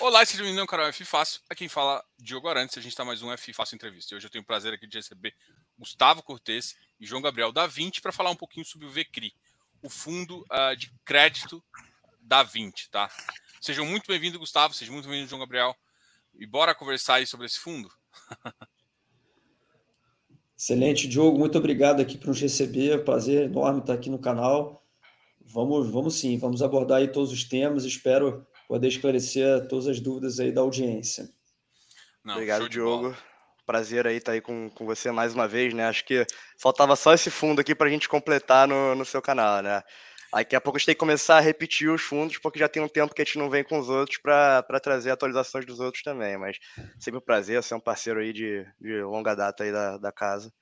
Olá, seja bem-vindo ao canal F Fácil. Aqui quem fala Diogo Arantes. A gente está mais um F Fácil Entrevista. Hoje eu tenho o prazer aqui de receber Gustavo Cortes e João Gabriel da 20 para falar um pouquinho sobre o VCRI, o fundo uh, de crédito da 20, tá? Sejam muito bem-vindos, Gustavo. Sejam muito bem-vindos, João Gabriel. E bora conversar aí sobre esse fundo? Excelente, Diogo. Muito obrigado aqui por nos receber. Prazer enorme estar aqui no canal. Vamos, vamos sim, vamos abordar aí todos os temas. Espero poder esclarecer todas as dúvidas aí da audiência. Não, Obrigado, Diogo. Prazer aí estar tá aí com, com você mais uma vez, né? Acho que faltava só esse fundo aqui para a gente completar no, no seu canal, né? Daqui a pouco a gente tem que começar a repetir os fundos, porque já tem um tempo que a gente não vem com os outros para trazer atualizações dos outros também. Mas sempre um prazer ser um parceiro aí de, de longa data aí da, da casa.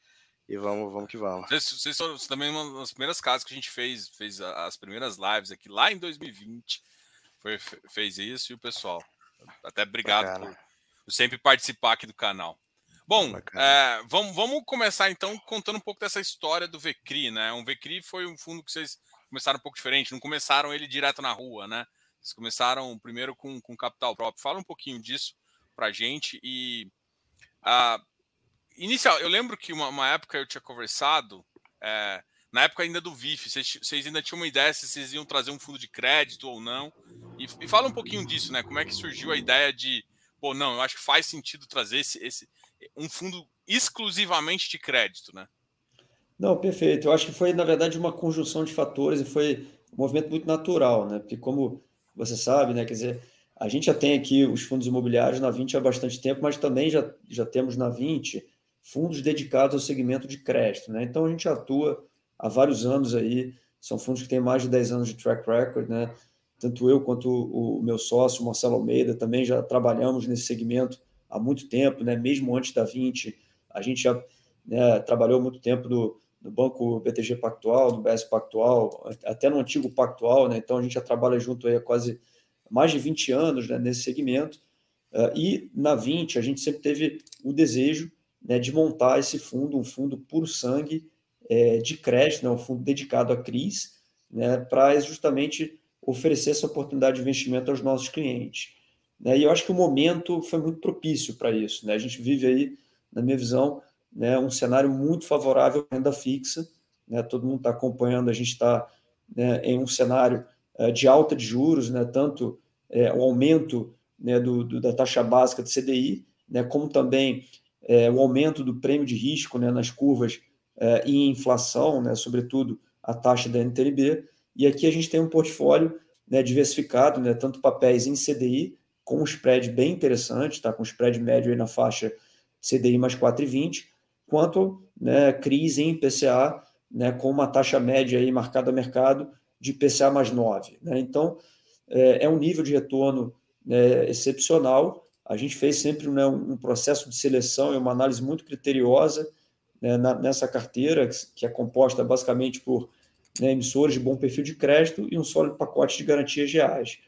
E vamos, vamos que vamos. Vocês, vocês foram também uma das primeiras casas que a gente fez, fez as primeiras lives aqui lá em 2020 foi, fez isso e o pessoal. Até obrigado Bacana. por sempre participar aqui do canal. Bom, é, vamos, vamos começar então contando um pouco dessa história do Vecri, né? Um Vecri foi um fundo que vocês começaram um pouco diferente, não começaram ele direto na rua, né? Vocês começaram primeiro com, com capital próprio. Fala um pouquinho disso pra gente e uh, inicial, eu lembro que uma, uma época eu tinha conversado é, na época ainda do VIF, vocês, vocês, ainda tinham uma ideia se vocês iam trazer um fundo de crédito ou não. E, e, fala um pouquinho disso, né? Como é que surgiu a ideia de, pô, não, eu acho que faz sentido trazer esse, esse um fundo exclusivamente de crédito, né? Não, perfeito. Eu acho que foi, na verdade, uma conjunção de fatores e foi um movimento muito natural, né? Porque, como você sabe, né? Quer dizer, a gente já tem aqui os fundos imobiliários na 20 há bastante tempo, mas também já, já temos na 20 fundos dedicados ao segmento de crédito, né? Então, a gente atua há vários anos aí, são fundos que têm mais de 10 anos de track record, né? Tanto eu quanto o, meu sócio, Marcelo Almeida, também já trabalhamos nesse segmento há muito tempo, né? Mesmo antes da 20, a gente já né, trabalhou muito tempo no, Banco BTG Pactual, no BS Pactual, até no antigo Pactual, né? Então a gente já trabalha junto aí há quase mais de 20 anos né, nesse segmento. Uh, e na 20 a gente sempre teve o desejo né, de montar esse fundo, um fundo puro sangue é, de crédito, né, um fundo dedicado à CRIs, né, para justamente oferecer essa oportunidade de investimento aos nossos clientes. Né, e eu acho que o momento foi muito propício para isso. Né? A gente vive aí, na minha visão, né, um cenário muito favorável à renda fixa. Né? Todo mundo está acompanhando, a gente está né, em um cenário é, de alta de juros, né, tanto é, o aumento né, do, do, da taxa básica do CDI, né, como também é, o aumento do prêmio de risco né, nas curvas eh, em inflação, né, sobretudo a taxa da NTNB. E aqui a gente tem um portfólio né, diversificado, né, tanto papéis em CDI, com um spread bem interessante, tá, com um spread médio na faixa CDI mais 4,20, quanto né, CRIs em PCA, né, com uma taxa média aí marcada a mercado de PCA mais 9. Né? Então, é, é, um nível de retorno né, excepcional. A gente fez sempre né, um processo de seleção e uma análise muito criteriosa né, na, nessa carteira, que é composta basicamente por né, emissores de bom perfil de crédito e um sólido pacote de garantias reais.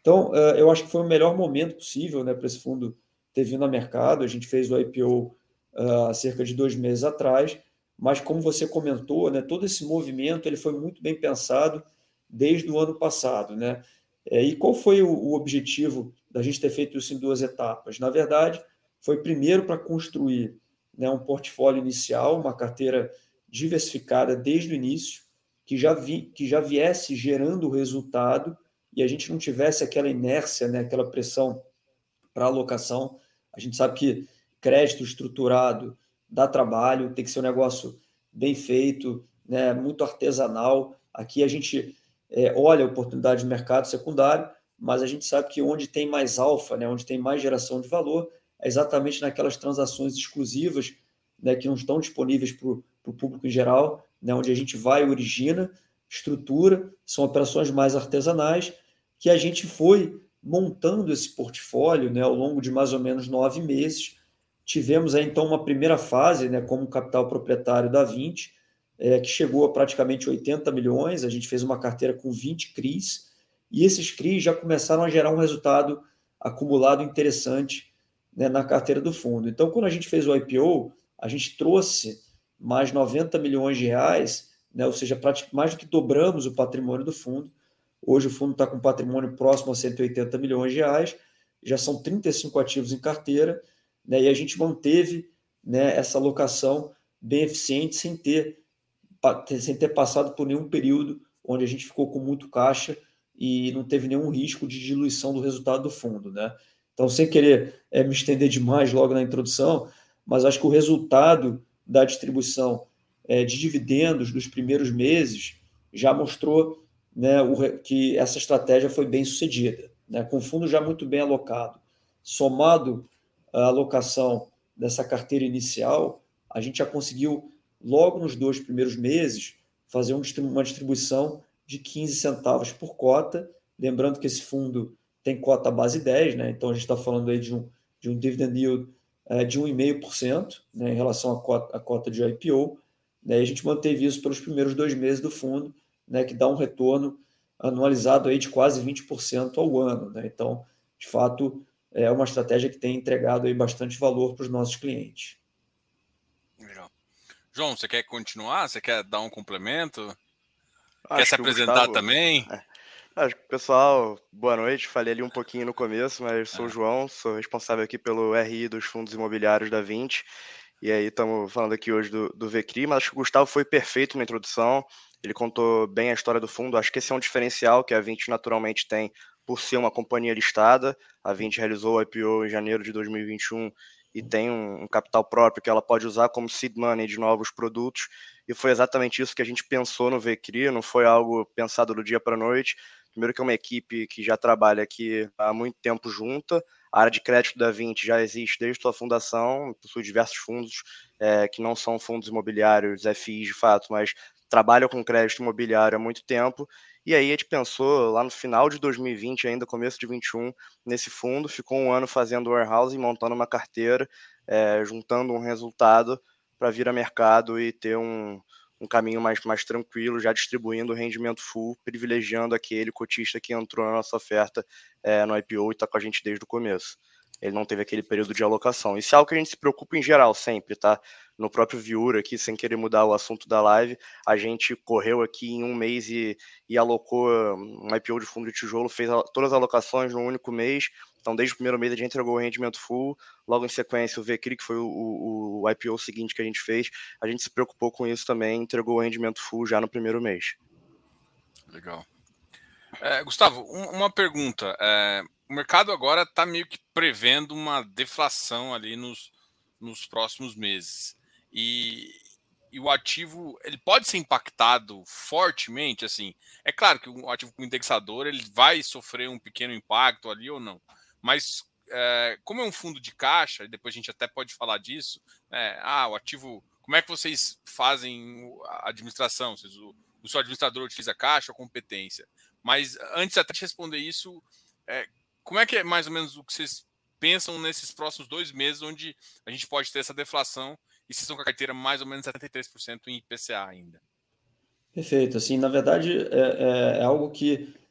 Então, uh, eu acho que foi o melhor momento possível né, para esse fundo ter vindo ao mercado. A gente fez o IPO uh, há cerca de dois meses atrás, mas como você comentou, né, todo esse movimento ele foi muito bem pensado desde o ano passado. Né? É, e qual foi o, o objetivo da gente ter feito isso em duas etapas? Na verdade, foi primeiro para construir né, um portfólio inicial, uma carteira diversificada desde o início, que já, vi, que já viesse gerando resultado e a gente não tivesse aquela inércia, né, aquela pressão para alocação. A gente sabe que crédito estruturado dá trabalho, tem que ser um negócio bem feito, né, muito artesanal. Aqui a gente é, olha a oportunidade de mercado secundário, mas a gente sabe que onde tem mais alfa, né, onde tem mais geração de valor, exatamente naquelas transações exclusivas né, que não estão disponíveis para o público em geral, né, onde a gente vai origina, estrutura, são operações mais artesanais, que a gente foi montando esse portfólio né, ao longo de mais ou menos nove meses. Tivemos aí, então uma primeira fase né, como capital proprietário da 20, é, que chegou a praticamente 80 milhões, a gente fez uma carteira com 20 CRIs, e esses CRIs já começaram a gerar um resultado acumulado interessante né, na carteira do fundo. Então, quando a gente fez o IPO, a gente trouxe mais 90 milhões de reais, né, ou seja, mais do que dobramos o patrimônio do fundo. Hoje o fundo está com patrimônio próximo a 180 milhões de reais, já são 35 ativos em carteira, né, e a gente manteve né, essa alocação bem eficiente sem ter, sem ter passado por nenhum período onde a gente ficou com muito caixa e não teve nenhum risco de diluição do resultado do fundo. Né? Então, sem querer é, me estender demais logo na introdução, mas acho que o resultado da distribuição é, de dividendos dos primeiros meses já mostrou né, o, que essa estratégia foi bem sucedida, né, com o fundo já muito bem alocado. Somado à alocação dessa carteira inicial, a gente já conseguiu, logo nos dois primeiros meses, fazer uma distribuição de 15 centavos por cota. Lembrando que esse fundo tem cota base 10, né? então a gente está falando aí de um, de um dividend yield é, de 1,5% né, em relação à cota, à cota de IPO. Né? E a gente manteve isso pelos primeiros dois meses do fundo, né, que dá um retorno anualizado aí de quase 20% ao ano. Né? Então, de fato, é uma estratégia que tem entregado aí bastante valor para os nossos clientes. Legal. João, você quer continuar? Você quer dar um complemento? Acho quer se apresentar Gustavo... também? É. Pessoal, boa noite. Falei ali um pouquinho no começo, mas sou o é. João, sou responsável aqui pelo RI dos fundos imobiliários da 20. E aí estamos falando aqui hoje do, do VCRI, mas acho que o Gustavo foi perfeito na introdução. Ele contou bem a história do fundo. Acho que esse é um diferencial que a 20 naturalmente tem por ser uma companhia listada. A 20 realizou o IPO em janeiro de 2021 e tem um, um, capital próprio que ela pode usar como seed money de novos produtos. E foi exatamente isso que a gente pensou no VCRI, não foi algo pensado do dia para a noite. Primeiro que é uma equipe que já trabalha aqui há muito tempo junta, a área de crédito da 20 já existe desde sua fundação, possui diversos fundos é, que não são fundos imobiliários, FIs de fato, mas trabalham com crédito imobiliário há muito tempo. E aí a gente pensou lá no final de 2020, ainda começo de 21, nesse fundo, ficou um ano fazendo warehousing, montando uma carteira, é, juntando um resultado para vir a mercado e ter um, um caminho mais, mais tranquilo, já distribuindo o rendimento full, privilegiando aquele cotista que entrou na nossa oferta é, no IPO e está com a gente desde o começo. Ele não teve aquele período de alocação. Isso é algo que a gente se preocupa em geral sempre, tá? No próprio Viura aqui, sem querer mudar o assunto da live, a gente correu aqui em um mês e, e alocou um IPO de fundo de tijolo, fez todas as alocações num único mês, então, desde o primeiro mês a gente entregou o rendimento full, logo em sequência o VCRI, que foi o, o, o, IPO seguinte que a gente fez, a gente se preocupou com isso também, entregou o rendimento full já no primeiro mês. Legal. É, Gustavo, um, uma pergunta. É, o mercado agora está meio que prevendo uma deflação ali nos, nos próximos meses. E, e o ativo ele pode ser impactado fortemente, assim. É claro que o ativo com indexador ele vai sofrer um pequeno impacto ali ou não. Mas é, como é um fundo de caixa, e depois a gente até pode falar disso, né? ah, o ativo, como é que vocês fazem a administração? o, o seu administrador utiliza caixa ou competência? Mas antes até de responder isso, é, como é que é mais ou menos o que vocês pensam nesses próximos dois meses, onde a gente pode ter essa deflação e vocês estão com a carteira mais ou menos 73% em IPCA ainda? Perfeito. Assim, na verdade, é, é, é algo que é,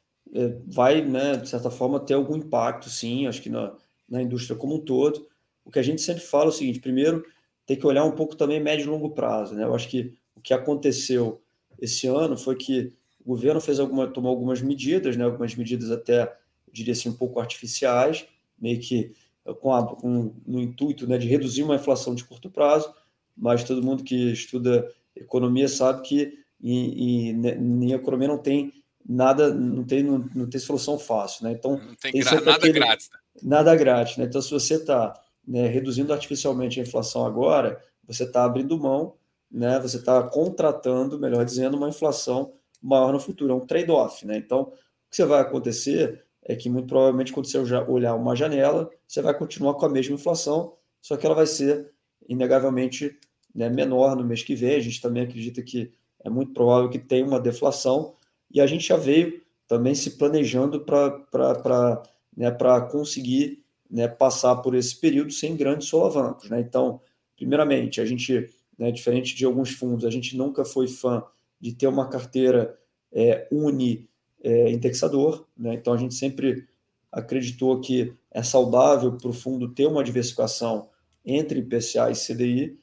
vai, né, de certa forma, ter algum impacto, sim, acho que na, na indústria como um todo. O que a gente sempre fala é o seguinte: primeiro, tem que olhar um pouco também médio e longo prazo. Né? Eu acho que o que aconteceu esse ano foi que o governo fez alguma, tomou algumas medidas, né, algumas medidas até, eu diria assim, um pouco artificiais, meio que com, a, com no intuito né, de reduzir uma inflação de curto prazo, mas todo mundo que estuda economia sabe que em, em, em economia não tem nada, não tem, não, não tem solução fácil, né? Então, não tem, tem nada aquele, grátis. Né? Nada grátis, né? Então, se você está né, reduzindo artificialmente a inflação agora, você está abrindo mão, né? Você está contratando, melhor dizendo, uma inflação maior no futuro. É um trade-off, né? Então, o que vai acontecer é que muito provavelmente quando você olhar uma janela, você vai continuar com a mesma inflação, só que ela vai ser inegavelmente né, menor no mês que vem. A gente também acredita que é muito provável que tenha uma deflação, e a gente já veio também se planejando para né, conseguir né, passar por esse período sem grandes solavancos. Né? Então, primeiramente, a gente, né, diferente de alguns fundos, a gente nunca foi fã de ter uma carteira é, uni é, indexador, né? então a gente sempre acreditou que é saudável para o fundo ter uma diversificação entre IPCA e CDI,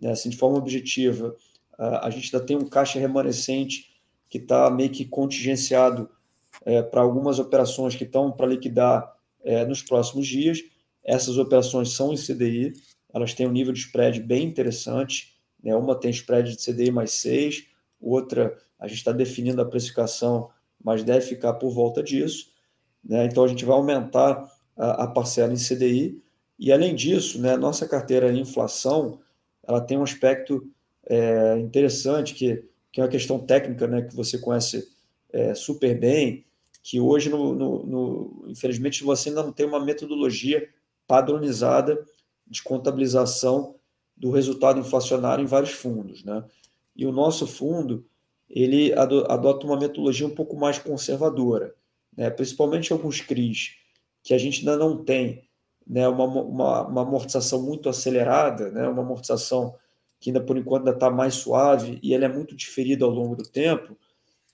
né? assim, de forma objetiva, a gente ainda tem um caixa remanescente que está meio que contingenciado é, para algumas operações que estão para liquidar é, nos próximos dias. Essas operações são em CDI, elas têm um nível de spread bem interessante. Né? Uma tem spread de CDI mais 6, outra a gente está definindo a precificação, mas deve ficar por volta disso. Né? Então a gente vai aumentar a, a parcela em CDI. E além disso, né, nossa carteira em inflação ela tem um aspecto é, interessante que, que é uma questão técnica né, que você conhece é, super bem, que hoje, no, no, no, infelizmente, você ainda não tem uma metodologia padronizada de contabilização do resultado inflacionário em vários fundos. Né? E o nosso fundo ele adota uma metodologia um pouco mais conservadora, né? principalmente alguns CRIs, que a gente ainda não tem né? uma, uma, uma amortização muito acelerada, né? uma amortização que ainda por enquanto ainda está mais suave e ele é muito diferido ao longo do tempo,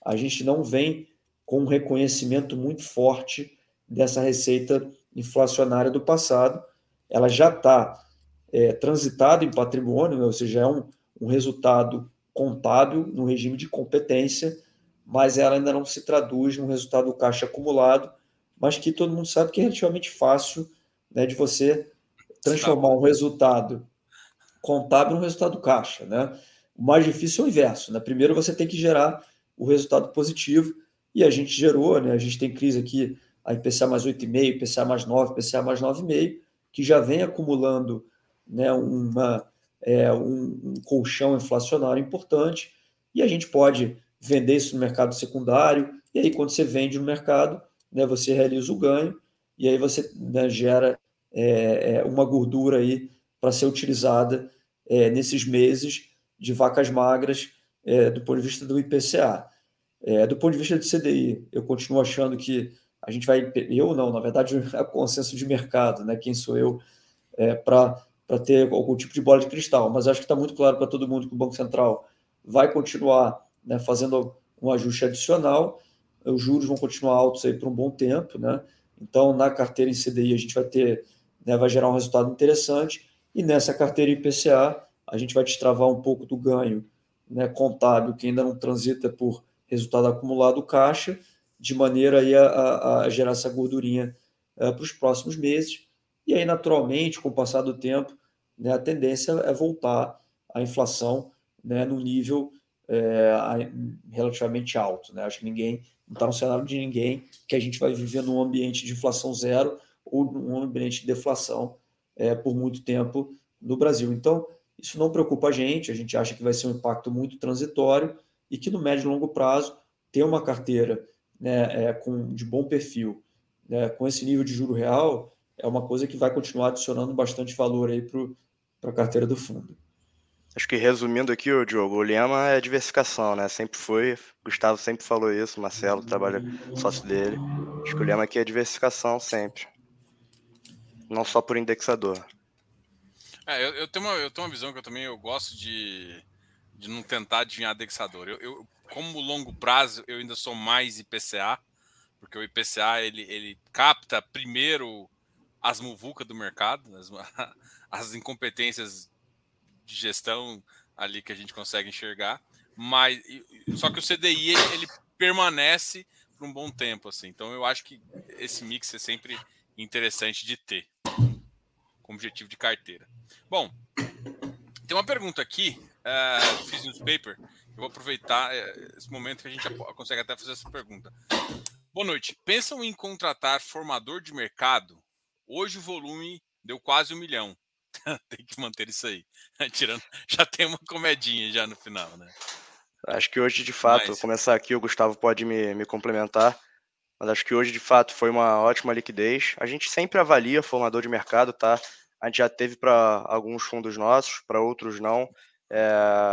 a gente não vem com um reconhecimento muito forte dessa receita inflacionária do passado. Ela já está é, transitada em patrimônio, ou seja, é um, um resultado contábil no regime de competência, mas ela ainda não se traduz num resultado caixa acumulado, mas que todo mundo sabe que é relativamente fácil né, de você transformar um resultado contábil num resultado caixa. Né? O mais difícil é o inverso. Né? Primeiro você tem que gerar o resultado positivo, e a gente gerou, né? a gente tem crise aqui, a IPCA mais 8,5, IPCA mais 9, IPCA mais 9,5, que já vem acumulando né, uma, é, um, um colchão inflacionário importante, e a gente pode vender isso no mercado secundário, e aí quando você vende no mercado, né, você realiza o ganho, e aí você né, gera é, é uma gordura aí para ser utilizada é, nesses meses de vacas magras é, do ponto de vista do IPCA. É, do ponto de vista do CDI, eu continuo achando que a gente vai. Eu não, na verdade, é consenso de mercado, né? Quem sou eu é, para ter algum tipo de bola de cristal, mas acho que está muito claro para todo mundo que o Banco Central vai continuar né, fazendo um ajuste adicional, os juros vão continuar altos aí por um bom tempo, né? Então, na carteira em CDI, a gente vai ter, né, vai gerar um resultado interessante, e nessa carteira IPCA, a gente vai destravar um pouco do ganho né, contábil que ainda não transita por resultado acumulado caixa, de maneira aí a, a, gerar essa gordurinha é, para os próximos meses e aí, naturalmente, com o passar do tempo, né, a tendência é voltar a inflação né, no nível é, relativamente alto. Né? Acho que ninguém, não está no cenário de ninguém que a gente vai viver num ambiente de inflação zero ou num ambiente de deflação é, por muito tempo no Brasil. Então, isso não preocupa a gente, a gente acha que vai ser um impacto muito transitório e que no médio e longo prazo ter uma carteira né, é, com, de bom perfil, né, com esse nível de juro real, é uma coisa que vai continuar adicionando bastante valor aí para a carteira do fundo. Acho que resumindo aqui, o Diogo, o lema é diversificação, né? Sempre foi, Gustavo sempre falou isso, Marcelo trabalha sócio dele. Acho que o lema aqui é diversificação sempre. Não só por indexador. É, eu, eu, tenho uma, eu tenho uma visão que eu também eu gosto de, de não tentar adivinhar indexador. Eu, eu, como longo prazo, eu ainda sou mais IPCA, porque o IPCA ele, ele capta primeiro as muvucas do mercado, as, as incompetências de gestão ali que a gente consegue enxergar, mas só que o CDI ele, ele permanece por um bom tempo assim. Então eu acho que esse mix é sempre interessante de ter como objetivo de carteira. Bom, tem uma pergunta aqui uh, do Fiz Newspaper. Eu vou aproveitar uh, esse momento que a gente consegue até fazer essa pergunta. Boa noite. Pensam em contratar formador de mercado Hoje o volume deu quase um milhão. tem que manter isso aí. Tirando, já tem uma comedinha já no final, né? Acho que hoje, de fato, mas... começar aqui, o Gustavo pode me, me complementar. Mas acho que hoje, de fato, foi uma ótima liquidez. A gente sempre avalia formador de mercado, tá? A gente já teve para alguns fundos nossos, para outros não. É,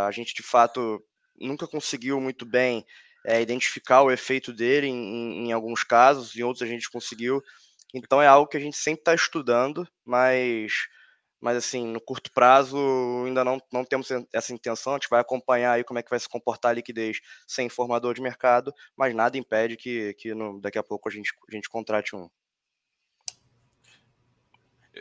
a gente, de fato, nunca conseguiu muito bem é, identificar o efeito dele em, em, alguns casos, em outros a gente conseguiu. Então é algo que a gente sempre está estudando, mas, mas assim, no curto prazo ainda não, não temos essa intenção, a gente vai acompanhar aí como é que vai se comportar a liquidez sem formador de mercado, mas nada impede que, que no, daqui a pouco a gente, a gente contrate um.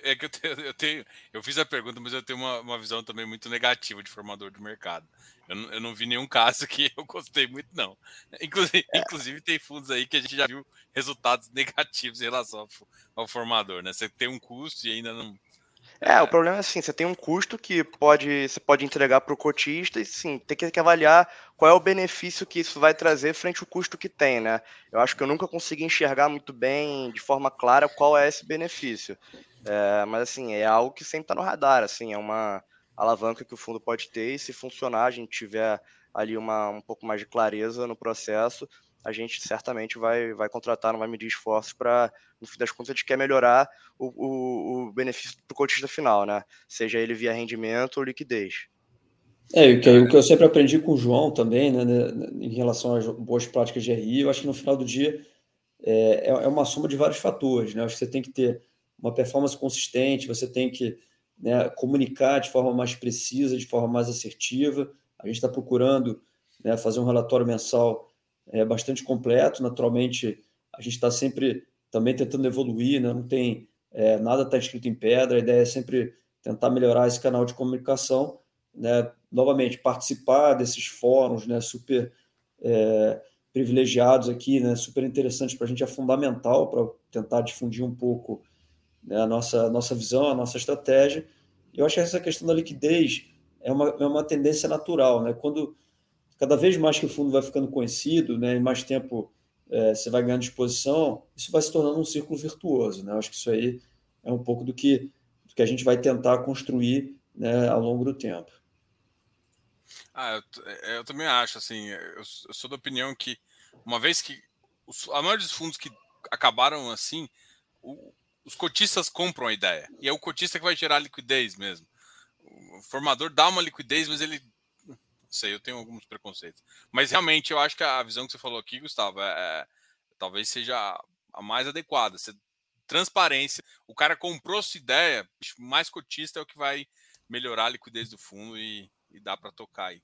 É que eu tenho, eu tenho, eu fiz a pergunta, mas eu tenho uma, uma visão também muito negativa de formador de mercado. Eu não, eu não vi nenhum caso que eu gostei muito, não. Inclusive, é. inclusive, tem fundos aí que a gente já viu resultados negativos em relação ao, ao formador, né? Você tem um custo e ainda não, é, o problema é assim, você tem um custo que pode, você pode entregar para o cotista e sim, tem que avaliar qual é o benefício que isso vai trazer frente ao custo que tem, né? Eu acho que eu nunca consegui enxergar muito bem, de forma clara, qual é esse benefício. É, mas assim, é algo que sempre está no radar, assim, é uma alavanca que o fundo pode ter e se funcionar, a gente tiver ali uma, um pouco mais de clareza no processo, a gente certamente vai, vai contratar, não vai medir esforços para, no fim das contas, a gente quer melhorar o, o, o benefício para o cotista final, né? Seja ele via rendimento ou liquidez. É, o que, o que eu sempre aprendi com o João também, né, né em relação às boas práticas de RI, eu acho que no final do dia é, é, é uma soma de vários fatores, né? Eu acho que você tem que ter uma performance consistente, você tem que né, comunicar de forma mais precisa, de forma mais assertiva. A gente está procurando né, fazer um relatório mensal é bastante completo. Naturalmente, a gente está sempre também tentando evoluir, né? não tem é, nada está escrito em pedra. A ideia é sempre tentar melhorar esse canal de comunicação, né? Novamente, participar desses fóruns, né? Super é, privilegiados aqui, né? Super interessantes para a gente é fundamental para tentar difundir um pouco né? a nossa nossa visão, a nossa estratégia. Eu acho que essa questão da liquidez é uma, é uma tendência natural, né? Quando cada vez mais que o fundo vai ficando conhecido, né, e mais tempo é, você vai ganhando exposição, isso vai se tornando um círculo virtuoso. Né? Eu acho que isso aí é um pouco do que, do que a gente vai tentar construir né, ao longo do tempo. Ah, eu, é, eu também acho, assim, eu, eu, sou da opinião que uma vez que os, a maioria dos fundos que acabaram assim, o, os cotistas compram a ideia. E é o cotista que vai gerar liquidez mesmo. O formador dá uma liquidez, mas ele sei, eu tenho alguns preconceitos. Mas realmente eu acho que a visão que você falou aqui, Gustavo, é, é talvez seja a mais adequada. Você, transparência, o cara comprou sua ideia, mais cotista é o que vai melhorar a liquidez do fundo e, e dá para tocar aí.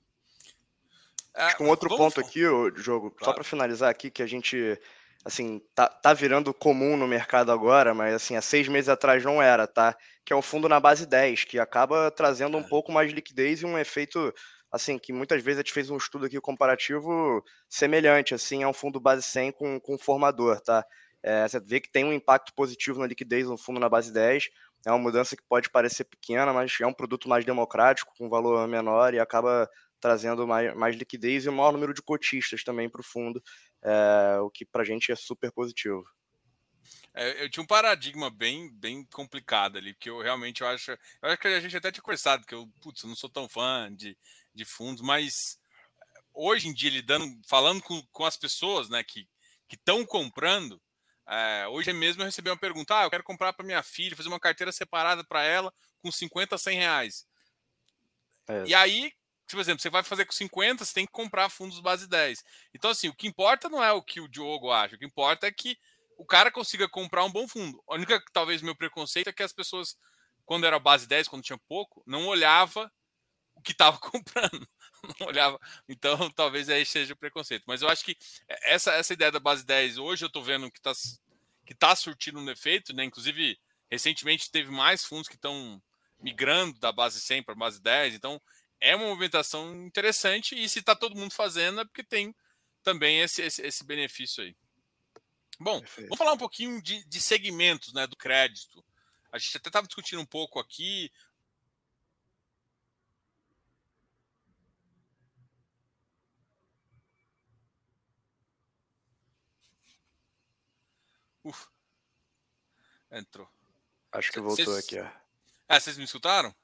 É, um outro ponto aqui, o jogo, claro. só para finalizar aqui, que a gente assim, tá, tá virando comum no mercado agora, mas assim, há seis meses atrás não era, tá? Que é um fundo na base 10, que acaba trazendo um é. pouco mais de liquidez e um efeito assim, que muitas vezes a gente fez um estudo aqui comparativo semelhante, assim, a um fundo base 100 com, com formador, tá? É, você vê que tem um impacto positivo na liquidez no fundo na base 10, é uma mudança que pode parecer pequena, mas é um produto mais democrático, com valor menor e acaba trazendo mais, mais liquidez e um maior número de cotistas também para o fundo, é, o que para a gente é super positivo. É, eu tinha um paradigma bem, bem complicado ali, que eu realmente eu acho. Eu acho que a gente até tinha conversado, que eu, putz, eu não sou tão fã de, de fundos, mas hoje em dia, lidando, falando com, com as pessoas né, que estão comprando, é, hoje mesmo eu recebi uma pergunta: ah, eu quero comprar para minha filha, fazer uma carteira separada para ela com 50, 100 reais. É. E aí, por exemplo, você vai fazer com 50, você tem que comprar fundos base 10. Então, assim, o que importa não é o que o Diogo acha, o que importa é que o cara consiga comprar um bom fundo. A única, talvez, meu preconceito é que as pessoas, quando era base 10, quando tinha pouco, não olhava o que estava comprando. Não olhava. Então, talvez aí seja o preconceito. Mas eu acho que essa, essa ideia da base 10, hoje eu estou vendo que está que tá surtindo um efeito, né? Inclusive, recentemente teve mais fundos que estão migrando da base 100 para a base 10. Então, é uma movimentação interessante. E se está todo mundo fazendo, é porque tem também esse, esse, esse benefício aí. Bom, Perfeito. vamos falar um pouquinho de, de segmentos né, do crédito. A gente até estava discutindo um pouco aqui. Uf. Entrou. Acho que voltou cês... aqui, ó. Ah, vocês me escutaram?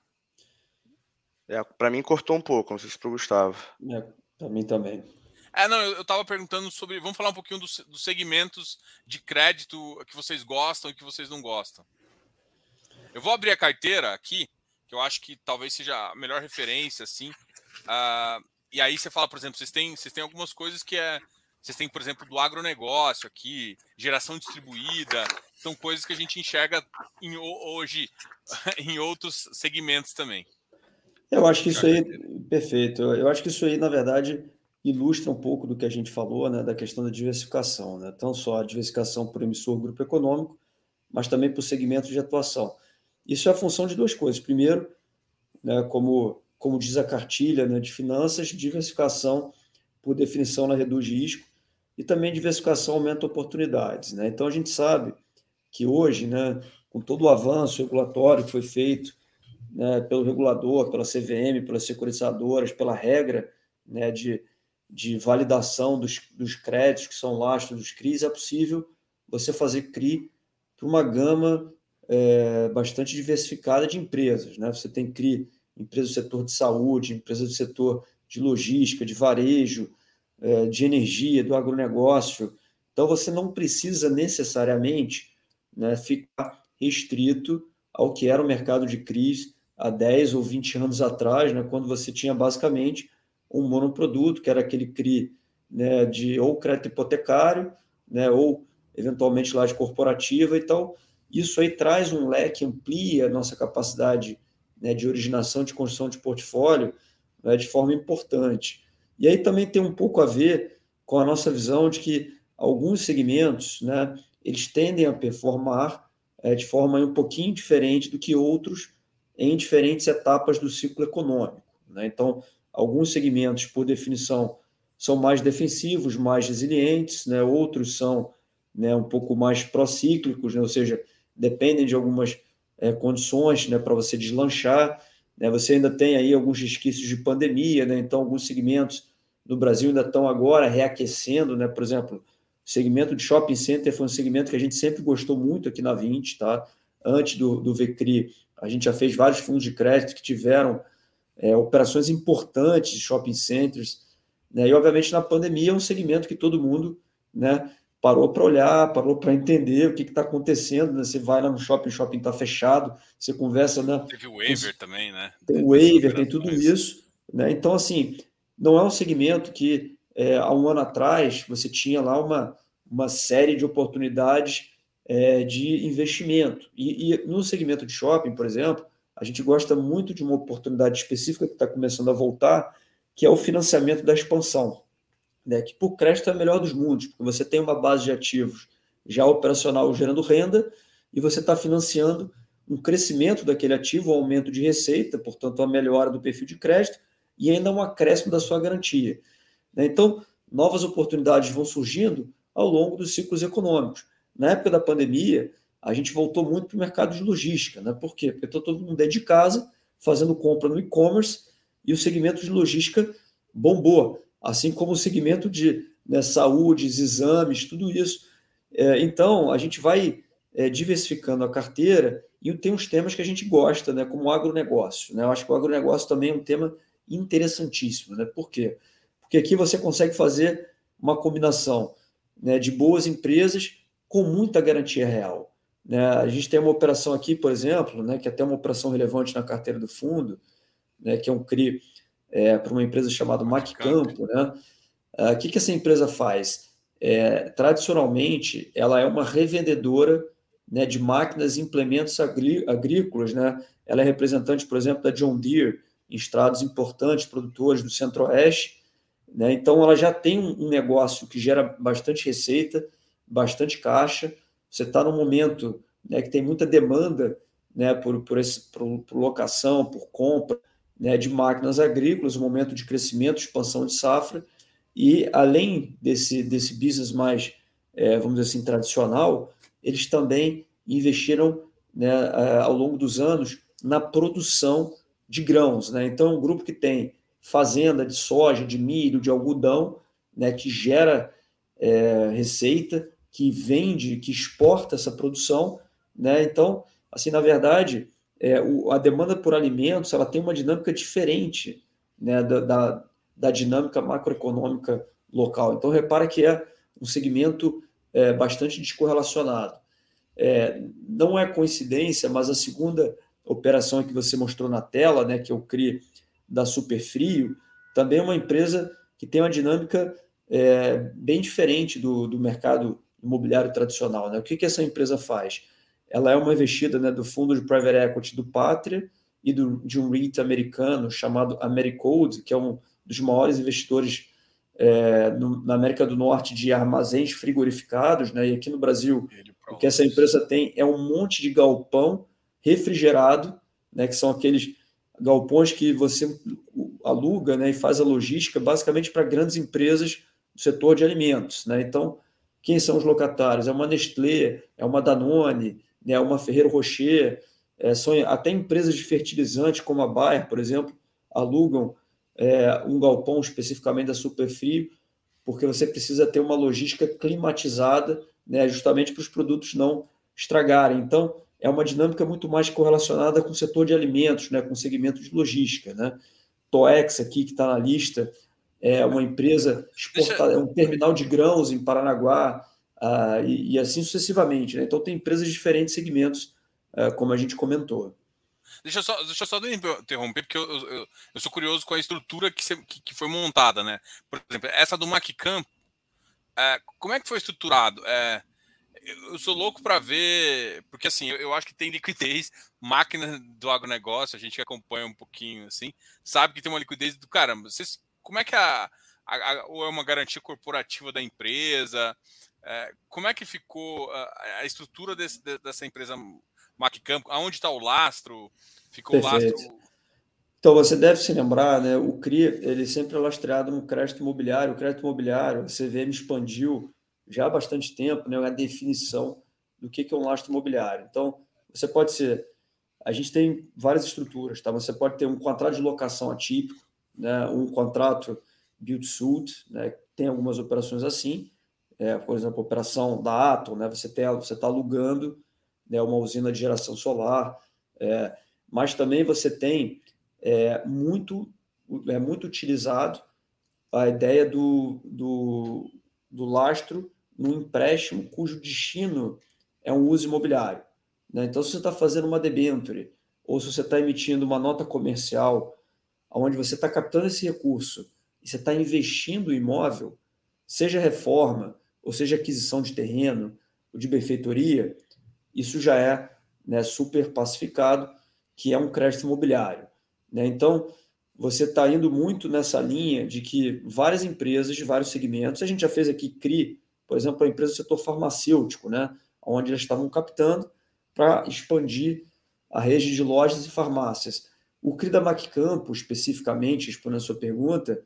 É, para mim cortou um pouco, não sei se para o Gustavo. É, para mim também. É, não, eu estava perguntando sobre. Vamos falar um pouquinho dos, dos, segmentos de crédito que vocês gostam e que vocês não gostam. Eu vou abrir a carteira aqui, que eu acho que talvez seja a melhor referência, assim. Uh, e aí você fala, por exemplo, vocês têm, vocês têm algumas coisas que é. Vocês têm, por exemplo, do agronegócio aqui, geração distribuída, são coisas que a gente enxerga em, hoje em outros segmentos também. Eu acho que isso aí, perfeito. Eu acho que isso aí, na verdade, ilustra um pouco do que a gente falou, né, da questão da diversificação, né? Não só a diversificação por emissor grupo econômico, mas também por segmento de atuação. Isso é a função de duas coisas. Primeiro, né, como, como diz a cartilha né, de finanças, diversificação, por definição, ela reduz risco, e também diversificação aumenta oportunidades. Né? Então, a gente sabe que hoje, né, com todo o avanço regulatório que foi feito né, pelo regulador, pela CVM, pelas securitizadoras, pela regra né, de, de validação dos, dos créditos que são lastros dos CRIs, é possível você fazer CRI para uma gama é, bastante diversificada de empresas. Né? Você tem CRI, empresas do setor de saúde, empresas do setor de logística, de varejo, de energia, do agronegócio. Então, você não precisa necessariamente né, ficar restrito ao que era o mercado de CRIs há 10 ou 20 anos atrás, né, quando você tinha basicamente um monoproduto, que era aquele CRI né, de ou crédito hipotecário, né, ou eventualmente laje corporativa. Então, isso aí traz um leque, amplia a nossa capacidade né, de originação, de construção de portfólio né, de forma importante. E aí também tem um pouco a ver com a nossa visão de que alguns segmentos, né, eles tendem a performar é, de forma um pouquinho diferente do que outros em diferentes etapas do ciclo econômico. Né? Então, alguns segmentos, por definição, são mais defensivos, mais resilientes, né? outros são né, um pouco mais procíclicos, né, ou seja, dependem de algumas é, condições né, para você deslanchar. Né, você ainda tem aí alguns resquícios de pandemia, né, então alguns segmentos no Brasil ainda estão agora reaquecendo, né, por exemplo, o segmento de shopping center foi um segmento que a gente sempre gostou muito aqui na 20, tá? Antes do, do VCRI, a gente já fez vários fundos de crédito que tiveram é, operações importantes de shopping centers, né? E obviamente na pandemia é um segmento que todo mundo, né, parou para olhar, parou para entender o que está acontecendo. Né? Você vai lá no shopping, o shopping está fechado, você conversa. Né? Teve o waiver também, né? Tem o waiver, tem tudo isso. Né? Então, assim, não é um segmento que é, há um ano atrás você tinha lá uma, uma série de oportunidades é, de investimento. E, e no segmento de shopping, por exemplo, a gente gosta muito de uma oportunidade específica que está começando a voltar, que é o financiamento da expansão né, que por crédito é a melhor dos mundos, porque você tem uma base de ativos já operacional gerando renda e você está financiando um crescimento daquele ativo, um aumento de receita, portanto, a melhora do perfil de crédito e ainda um acréscimo da sua garantia. Né? Então, novas oportunidades vão surgindo ao longo dos ciclos econômicos. Na época da pandemia, a gente voltou muito para o mercado de logística. Né? Por quê? Porque está todo mundo dentro de casa, fazendo compra no e-commerce, e o segmento de logística bombou assim como o segmento de né, saúde, exames, tudo isso. É, então, a gente vai é, diversificando a carteira e tem uns temas que a gente gosta, né, como o agronegócio. Né? Eu acho que o agronegócio também é um tema interessantíssimo. Né? Por quê? Porque aqui você consegue fazer uma combinação né, de boas empresas com muita garantia real. Né? A gente tem uma operação aqui, por exemplo, né, que é até uma operação relevante na carteira do fundo, né, que é um CRI é, para uma empresa chamada MacCampo. Né? Ah, o que, que essa empresa faz? É, tradicionalmente, ela é uma revendedora né, de máquinas e implementos agrícolas. Né? Ela é representante, por exemplo, da John Deere em estrados importantes, produtores do Centro-Oeste. Né? Então, ela já tem um, negócio que gera bastante receita, bastante caixa. Você está num momento né, que tem muita demanda né, por, por, esse, por, por locação, por compra né, de máquinas agrícolas, um momento de crescimento, expansão de safra, e além desse, desse business mais, é, vamos dizer assim, tradicional, eles também investiram né, ao longo dos anos na produção de grãos. Né? Então, é um grupo que tem fazenda de soja, de milho, de algodão, né, que gera é, receita, que vende, que exporta essa produção. Né? Então, assim, na verdade, é, o, a demanda por alimentos ela tem uma dinâmica diferente né, da, da, da, dinâmica macroeconômica local. Então, repara que é um segmento é, bastante descorrelacionado. É, não é coincidência, mas a segunda operação que você mostrou na tela, né, que é o CRI da Superfrio, também é uma empresa que tem uma dinâmica é, bem diferente do, do mercado imobiliário tradicional. Né? O que, que essa empresa faz? Ela é uma investida né, do fundo de private equity do Pátria e do, de um REIT americano chamado Americode, que é um dos maiores investidores é, no, na América do Norte de armazéns frigorificados, né? E aqui no Brasil, o que essa empresa tem é um monte de galpão refrigerado, né, que são aqueles galpões que você aluga né, e faz a logística basicamente para grandes empresas do setor de alimentos. Né? Então, quem são os locatários? É uma Nestlé, é uma Danone, né, uma Ferreiro Rocher, é, são até empresas de fertilizante, como a Bayer, por exemplo, alugam é, um galpão especificamente da Superfrio, porque você precisa ter uma logística climatizada, né, justamente para os produtos não estragarem. Então, é uma dinâmica muito mais correlacionada com o setor de alimentos, né, com o segmento de logística. Né? Toex, aqui, que está na lista, é uma empresa exportada, é um terminal de grãos em Paranaguá, uh, e, e, assim sucessivamente. Né? Então, tem empresas de diferentes segmentos, uh, como a gente comentou. Deixa eu só, deixa só interromper, porque eu, eu, eu, sou curioso com a estrutura que, que, que, foi montada, né? Por exemplo, essa do MacCamp, é, como é que foi estruturado? É, eu sou louco para ver, porque assim, eu, eu, acho que tem liquidez, máquina do agronegócio, a gente que acompanha um pouquinho assim, sabe que tem uma liquidez do caramba. Vocês, como é que a, a, a ou é uma garantia corporativa da empresa? É, como é que ficou a, a estrutura desse, dessa empresa MacCamp? Aonde está o lastro? Ficou Perfeito. o lastro então, você deve se lembrar, né, o CRI ele sempre é lastreado no crédito imobiliário. O crédito imobiliário, a CVM expandiu já há bastante tempo né, a definição do que é um lastro imobiliário. Então, você pode ser. A gente tem várias estruturas, tá? Você pode ter um contrato de locação atípico, né, um contrato build-suit, né, tem algumas operações assim, é, por exemplo, operação da Atom, né, você está você tá alugando né, uma usina de geração solar, é, mas também você tem é, muito, é muito utilizado a ideia do, do, do lastro no empréstimo cujo destino é um uso imobiliário. Né? Então, se você está fazendo uma debenture ou se você está emitindo uma nota comercial onde você está captando esse recurso e você está investindo em imóvel, seja reforma ou seja aquisição de terreno ou de benfeitoria, isso já é né, super pacificado, que é um crédito imobiliário. Né? Então, você está indo muito nessa linha de que várias empresas de vários segmentos, a gente já fez aqui CRI, por exemplo, a empresa do setor farmacêutico, né? onde eles estavam captando para expandir a rede de lojas e farmácias. O CRI da MacCampo, especificamente, respondendo a sua pergunta,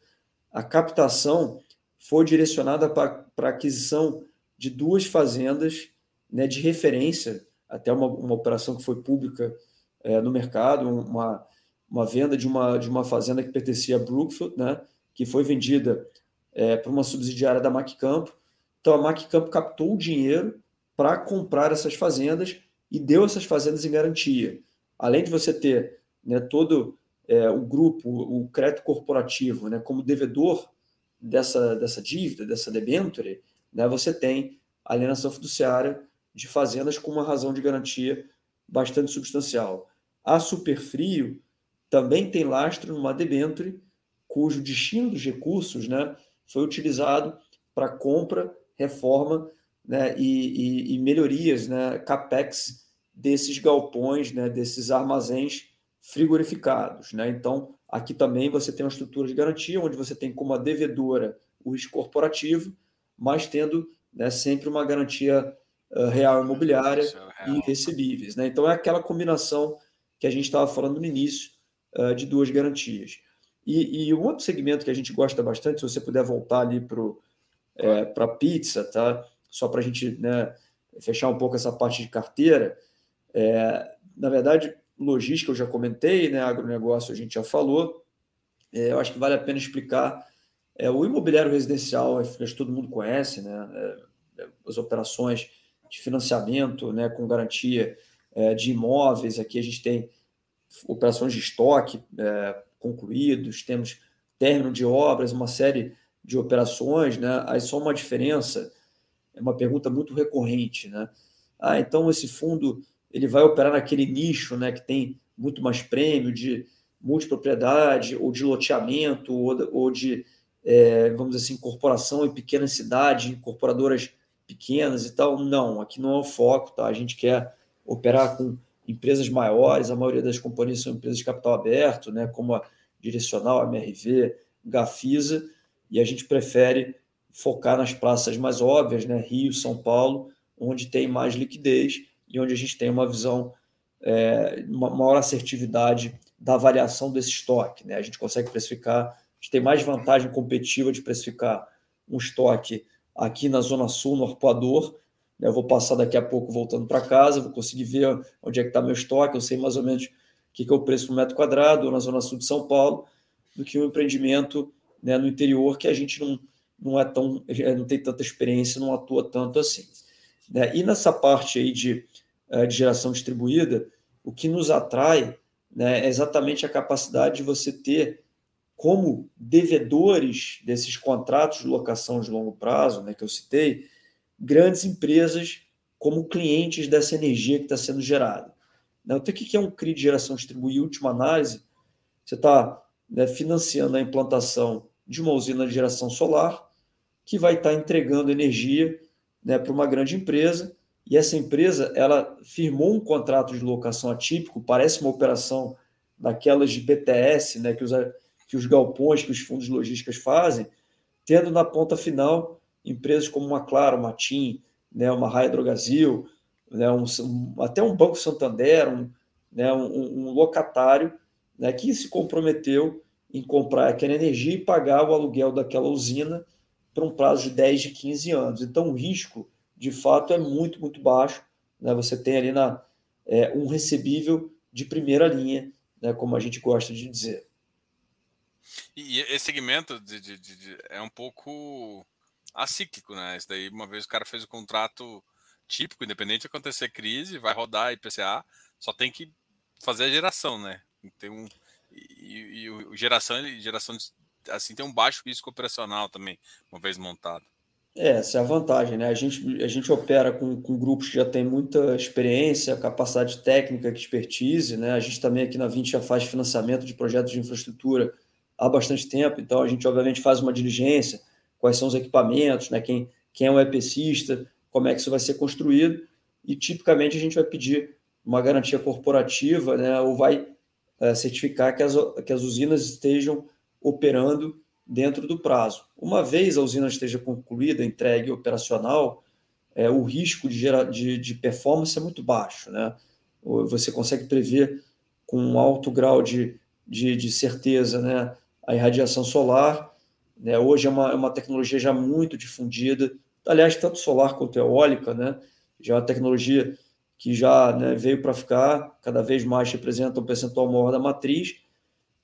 a captação foi direcionada para a aquisição de duas fazendas né, de referência, até uma, uma operação que foi pública é, no mercado, uma, uma venda de uma, de uma fazenda que pertencia a Brookfield, né, que foi vendida é, para uma subsidiária da MacCampo. Então a MacCampo captou o dinheiro para comprar essas fazendas e deu essas fazendas em garantia. Além de você ter né, todo é, o grupo, o crédito corporativo, né, como devedor dessa, dessa dívida, dessa debenture, né, você tem alienação fiduciária de fazendas com uma razão de garantia bastante substancial. A Superfrio também tem lastro numa debenture cujo destino dos recursos né, foi utilizado para compra, reforma né, e, e, e, melhorias, né, capex desses galpões, né, desses armazéns frigorificados. Né? Então, aqui também você tem uma estrutura de garantia, onde você tem como a devedora o risco corporativo, mas tendo né, sempre uma garantia uh, real imobiliária e recebíveis. Né? Então, é aquela combinação que a gente estava falando no início, uh, de duas garantias. E, e um outro segmento que a gente gosta bastante, se você puder voltar ali para é, a pizza, tá? só para a gente né, fechar um pouco essa parte de carteira, é, na verdade, logística eu já comentei, né, agronegócio a gente já falou, é, eu acho que vale a pena explicar. É, o imobiliário residencial, acho que todo mundo conhece, né, é, é, as operações de financiamento né, com garantia é, de imóveis, aqui a gente tem operações de estoque é, concluídos, temos término de obras, uma série de operações, né? Aí só uma diferença, é uma pergunta muito recorrente, né? Ah, então esse fundo ele vai operar naquele nicho, né, que tem muito mais prêmio de multipropriedade ou de loteamento ou, ou de, é, vamos dizer assim, incorporação em pequenas cidades, incorporadoras pequenas e tal. Não, aqui não é o foco, tá? A gente quer operar com empresas maiores, a maioria das companhias são empresas de capital aberto, né, como a Direcional, a MRV, Gafisa, e a gente prefere focar nas praças mais óbvias, né, Rio, São Paulo, onde tem mais liquidez e onde a gente tem uma visão é, uma maior assertividade da avaliação desse estoque. Né? A gente consegue precificar, a gente tem mais vantagem competitiva de precificar um estoque aqui na Zona Sul, no arpoador. Né? Eu vou passar daqui a pouco voltando para casa, vou conseguir ver onde é que está meu estoque, eu sei mais ou menos o que, que é o preço por metro quadrado na Zona Sul de São Paulo, do que um empreendimento né, no interior que a gente não, não é tão, não tem tanta experiência, não atua tanto assim. Né? E nessa parte aí de, eh, de geração distribuída, o que nos atrai né, é exatamente a capacidade de você ter como devedores desses contratos de locação de longo prazo, né, que eu citei, grandes empresas como clientes dessa energia que está sendo gerada. Né, então, o que é um CRI de geração distribuída? Última análise, você está né, financiando a implantação de uma usina de geração solar que vai estar tá entregando energia né, para uma grande empresa. E essa empresa ela firmou um contrato de locação atípico, parece uma operação daquelas de BTS, né, que, os, que os galpões, que os fundos logísticos fazem, tendo na ponta final empresas como uma Claro, uma TIM, né, uma Raia Drogazil, né, um, até um Banco Santander, um, né, um, um locatário né, que se comprometeu em comprar aquela energia e pagar o aluguel daquela usina por um prazo de 10, de 15 anos. Então, o risco de fato é muito, muito baixo. Né? Você tem ali na, é, um recebível de primeira linha, né? como a gente gosta de dizer. E esse segmento de, de, de, é um pouco acíclico, né? Isso daí, uma vez o cara fez o contrato típico, independente de acontecer crise, vai rodar IPCA, só tem que fazer a geração, né? Tem um, e, e o geração, geração assim tem um baixo risco operacional também, uma vez montado. É, essa é a vantagem, né? A gente, a gente opera com, com grupos que já têm muita experiência, capacidade técnica, expertise, né? A gente também aqui na 20 já faz financiamento de projetos de infraestrutura há bastante tempo, então a gente obviamente faz uma diligência, quais são os equipamentos, né? Quem, quem é o EPCista, como é que isso vai ser construído, e tipicamente a gente vai pedir uma garantia corporativa, né? Ou vai é, certificar que as, que as usinas estejam operando dentro do prazo. Uma vez a usina esteja concluída, entregue operacional, é, o risco de, gerar, de, de performance é muito baixo. Né? Você consegue prever com um alto grau de, de, de certeza né, a irradiação solar. Né? Hoje é uma, é uma tecnologia já muito difundida, aliás, tanto solar quanto eólica, né? já é uma tecnologia que já né, veio para ficar, cada vez mais representa um percentual maior da matriz,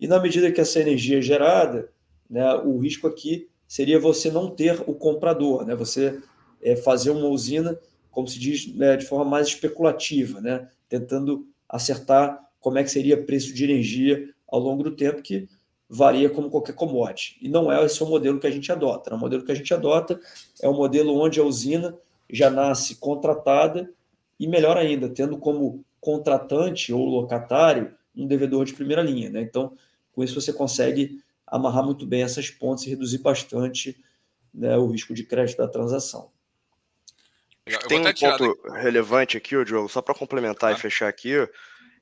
e na medida que essa energia é gerada, né, o risco aqui seria você não ter o comprador, né, você é, fazer uma usina, como se diz, né, de forma mais especulativa, né, tentando acertar como é que seria o preço de energia ao longo do tempo, que varia como qualquer commodity. E não é esse o modelo que a gente adota. Né? O modelo que a gente adota é um modelo onde a usina já nasce contratada e, melhor ainda, tendo como contratante ou locatário um devedor de primeira linha. Né? Então, com isso você consegue amarrar muito bem essas pontes e reduzir bastante né, o risco de crédito da transação. Tem um ponto relevante aqui, Diogo, só para complementar ah. e fechar aqui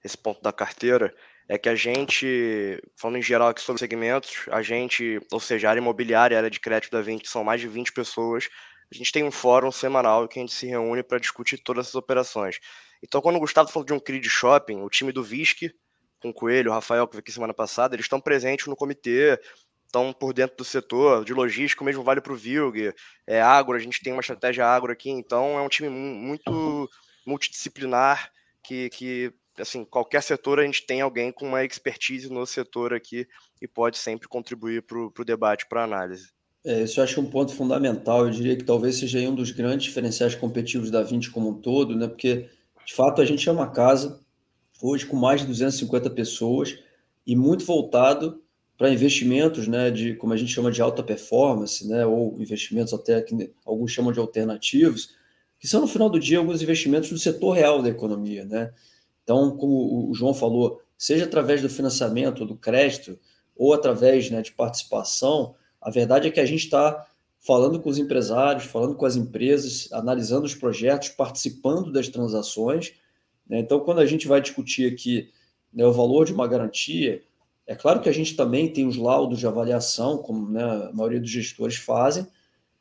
esse ponto da carteira, é que a gente, falando em geral aqui sobre segmentos, a gente, ou seja, a área imobiliária, a área de crédito da 20, são mais de 20 pessoas, a gente tem um fórum semanal que a gente se reúne para discutir todas essas operações. Então, quando o Gustavo falou de um CRI de shopping, o time do VISC com o Coelho, o Rafael, que veio aqui semana passada, eles estão presentes no comitê, estão por dentro do setor de logística, mesmo vale para o Vilg, é agro, a gente tem uma estratégia agro aqui, então é um time muito multidisciplinar que, que assim, qualquer setor a gente tem alguém com uma expertise no setor aqui e pode sempre contribuir para o debate, para a análise. É, isso eu acho um ponto fundamental, eu diria que talvez seja um dos grandes diferenciais competitivos da 20 como um todo, né? porque de fato a gente é uma casa hoje com mais de 250 pessoas e muito voltado para investimentos, né, de como a gente chama de alta performance, né, ou investimentos até que alguns chamam de alternativos, que são no final do dia alguns investimentos do setor real da economia, né? Então, como o João falou, seja através do financiamento, do crédito ou através né, de participação, a verdade é que a gente está falando com os empresários, falando com as empresas, analisando os projetos, participando das transações? Então, quando a gente vai discutir aqui né, o valor de uma garantia, é claro que a gente também tem os laudos de avaliação, como né, a maioria dos gestores fazem,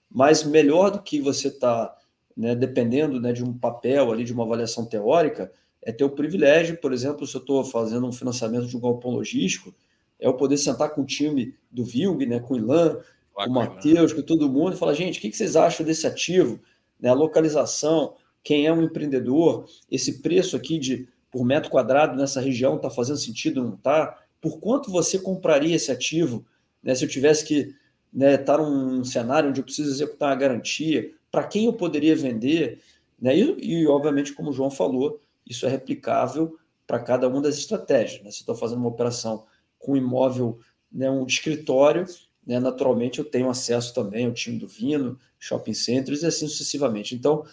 mas melhor do que você estar tá, né, dependendo né, de um papel ali, de uma avaliação teórica, é ter o privilégio, por exemplo, se eu estou fazendo um financiamento de um galpão logístico, é eu poder sentar com o time do Vilg, né, com o Ilan, com o Matheus, com todo mundo, e falar, gente, o que vocês acham desse ativo? Né, a localização, quem é um empreendedor, esse preço aqui de por metro quadrado nessa região está fazendo sentido, não está? Por quanto você compraria esse ativo né, se eu tivesse que estar né, tá num cenário onde eu preciso executar uma garantia? Para quem eu poderia vender? Né? E, e, obviamente, como o João falou, isso é replicável para cada uma das estratégias. Né? Se estou fazendo uma operação com imóvel, né, um escritório, né, naturalmente eu tenho acesso também ao time do Vino, shopping centers e assim sucessivamente. Então,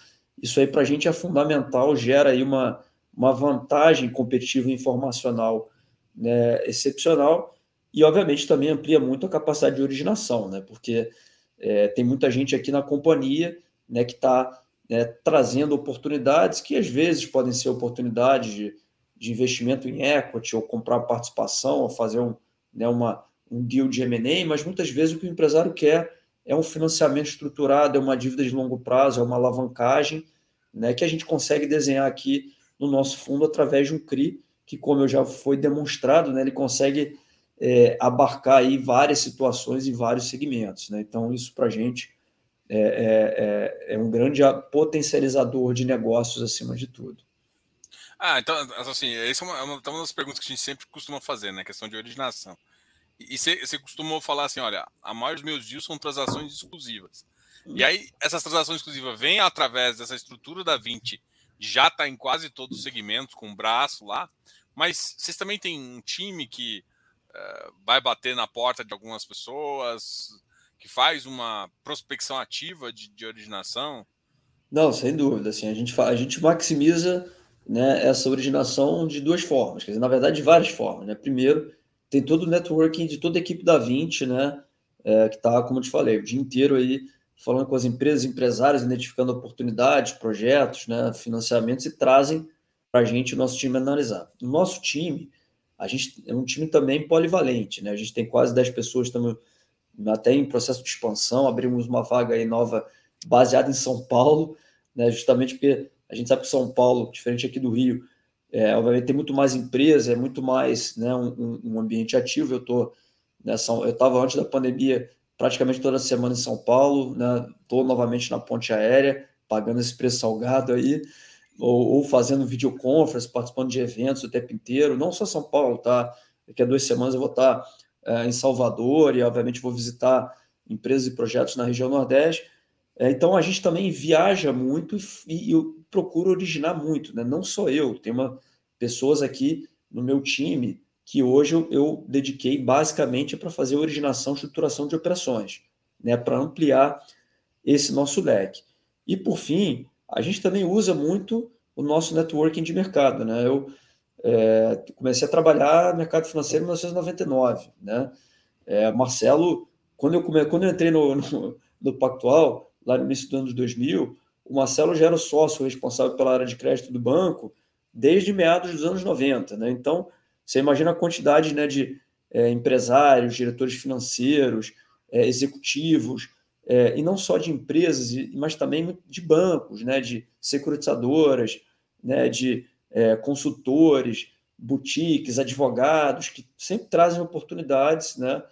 isso aí para a gente é fundamental, gera aí uma, uma vantagem competitiva informacional né, excepcional. E, obviamente, também amplia muito a capacidade de originação, né, porque é, tem muita gente aqui na companhia né, que está né, trazendo oportunidades que às vezes podem ser oportunidades de de investimento em equity, ou comprar participação, ou fazer um, né, uma, um deal de M&A, mas muitas vezes o que o empresário quer é um financiamento estruturado, é uma dívida de longo prazo, é uma alavancagem, né, que a gente consegue desenhar aqui no nosso fundo através de um CRI, que, como eu já foi demonstrado, né, ele consegue é, abarcar aí várias situações e vários segmentos. Né? Então, isso para a gente é, é, é, é um grande potencializador de negócios acima de tudo. Ah, então, assim, essa é uma, é uma, uma das perguntas que a gente sempre costuma fazer, né? Questão de originação. E você costumou falar assim: olha, a maioria dos meus deals são transações exclusivas. E aí, essas transações exclusivas vêm através dessa estrutura da 20, já está em quase todos os segmentos, com um braço lá, mas vocês também têm um time que uh, vai bater na porta de algumas pessoas, que faz uma prospecção ativa de, de originação? Não, sem dúvida. Assim, a, gente, a gente maximiza né, essa originação de duas formas, quer dizer, na verdade, de várias formas. Né? Primeiro, tem todo o networking de toda a equipe da 20, né, é, que está, como eu te falei, o dia inteiro aí falando com as empresas, empresários, identificando oportunidades, projetos, né, financiamentos e trazem para a gente o nosso time analisar. O nosso time, a gente é um time também polivalente, né? A gente tem quase 10 pessoas, estamos até em processo de expansão, abrimos uma vaga aí nova baseada em São Paulo, né? Justamente porque a gente sabe que São Paulo, diferente aqui do Rio, é, obviamente tem muito mais empresa, é muito mais né, um, um ambiente ativo. Eu nessa, eu estava antes da pandemia praticamente toda semana em São Paulo, estou né, novamente na ponte aérea, pagando esse preço salgado aí, ou, ou, fazendo videoconference, participando de eventos o tempo inteiro, não só São Paulo, tá? Daqui a duas semanas eu vou estar é, em Salvador e, obviamente, vou visitar empresas e projetos na região Nordeste. É, então, a gente também viaja muito e, e procuro originar muito, né? não só eu, tem uma, pessoas aqui no meu time que hoje eu, eu dediquei basicamente para fazer originação, estruturação de operações, né? para ampliar esse nosso leque. E, por fim, a gente também usa muito o nosso networking de mercado. Né? Eu é, comecei a trabalhar no mercado financeiro em 1999. Né? É, Marcelo, quando eu, come, quando eu entrei no, no, no Pactual, lá no início dos anos 2000, o Marcelo já era o sócio responsável pela área de crédito do banco desde meados dos anos 90. Né? Então, você imagina a quantidade né, de é, empresários, diretores financeiros, é, executivos, é, e não só de empresas, mas também de bancos, né, de securitizadoras, né, de é, consultores, boutiques, advogados, que sempre trazem oportunidades, né?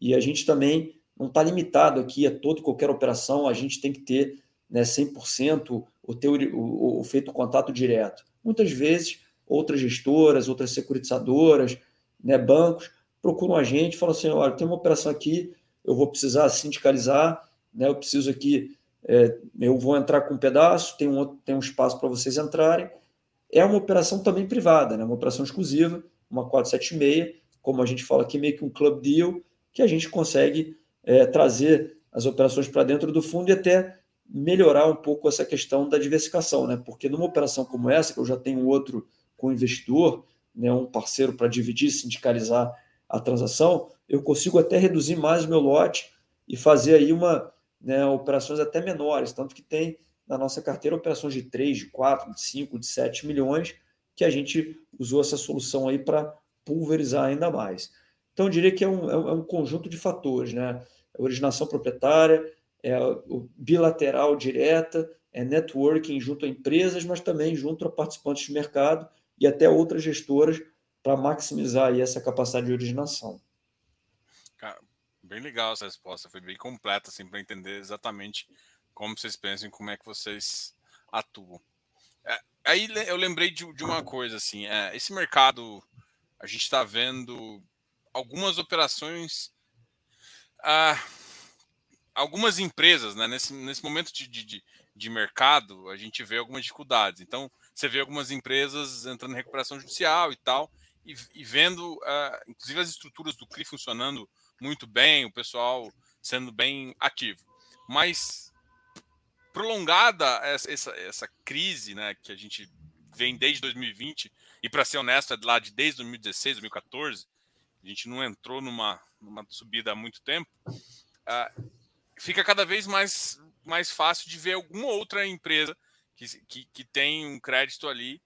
E a gente também não está limitado aqui a toda e qualquer operação, a gente tem que ter né, 100% o, teu, o, o feito contato direto. Muitas vezes, outras gestoras, outras securitizadoras, né, bancos, procuram a gente e falam assim: olha, tem uma operação aqui, eu vou precisar sindicalizar, né, eu preciso aqui, é, eu vou entrar com um pedaço, tem um, tem um espaço para vocês entrarem. É uma operação também privada, né, uma operação exclusiva, uma 476, como a gente fala aqui, meio que um club deal, que a gente consegue é, trazer as operações para dentro do fundo e até melhorar um pouco essa questão da diversificação, né? Porque numa operação como essa, que eu já tenho outro com investidor, né, um parceiro para dividir, sindicalizar a transação, eu consigo até reduzir mais o meu lote e fazer aí uma né, operações até menores, tanto que tem na nossa carteira operações de 3, de 4, de 5, de 7 milhões, que a gente usou essa solução aí para pulverizar ainda mais. Então, eu diria que é um, é um conjunto de fatores, né? É originação proprietária, é bilateral direta, é networking junto a empresas, mas também junto a participantes de mercado e até outras gestoras para maximizar essa capacidade de originação. Cara, bem legal essa resposta, foi bem completa assim para entender exatamente como vocês pensam e como é que vocês atuam. É, aí eu lembrei de, de uma coisa assim, é, esse mercado a gente está vendo algumas operações, ah, algumas empresas, né, nesse, nesse momento de, de, de mercado, a gente vê algumas dificuldades. Então, você vê algumas empresas entrando em recuperação judicial e tal, e, e vendo, uh, inclusive, as estruturas do CRI funcionando muito bem, o pessoal sendo bem ativo. Mas prolongada essa, essa, essa crise né, que a gente vem desde 2020, e para ser honesto, é lá de desde 2016, 2014, a gente não entrou numa, numa subida há muito tempo, uh, fica cada vez mais, mais fácil de ver alguma outra empresa que, que, que tem um crédito ali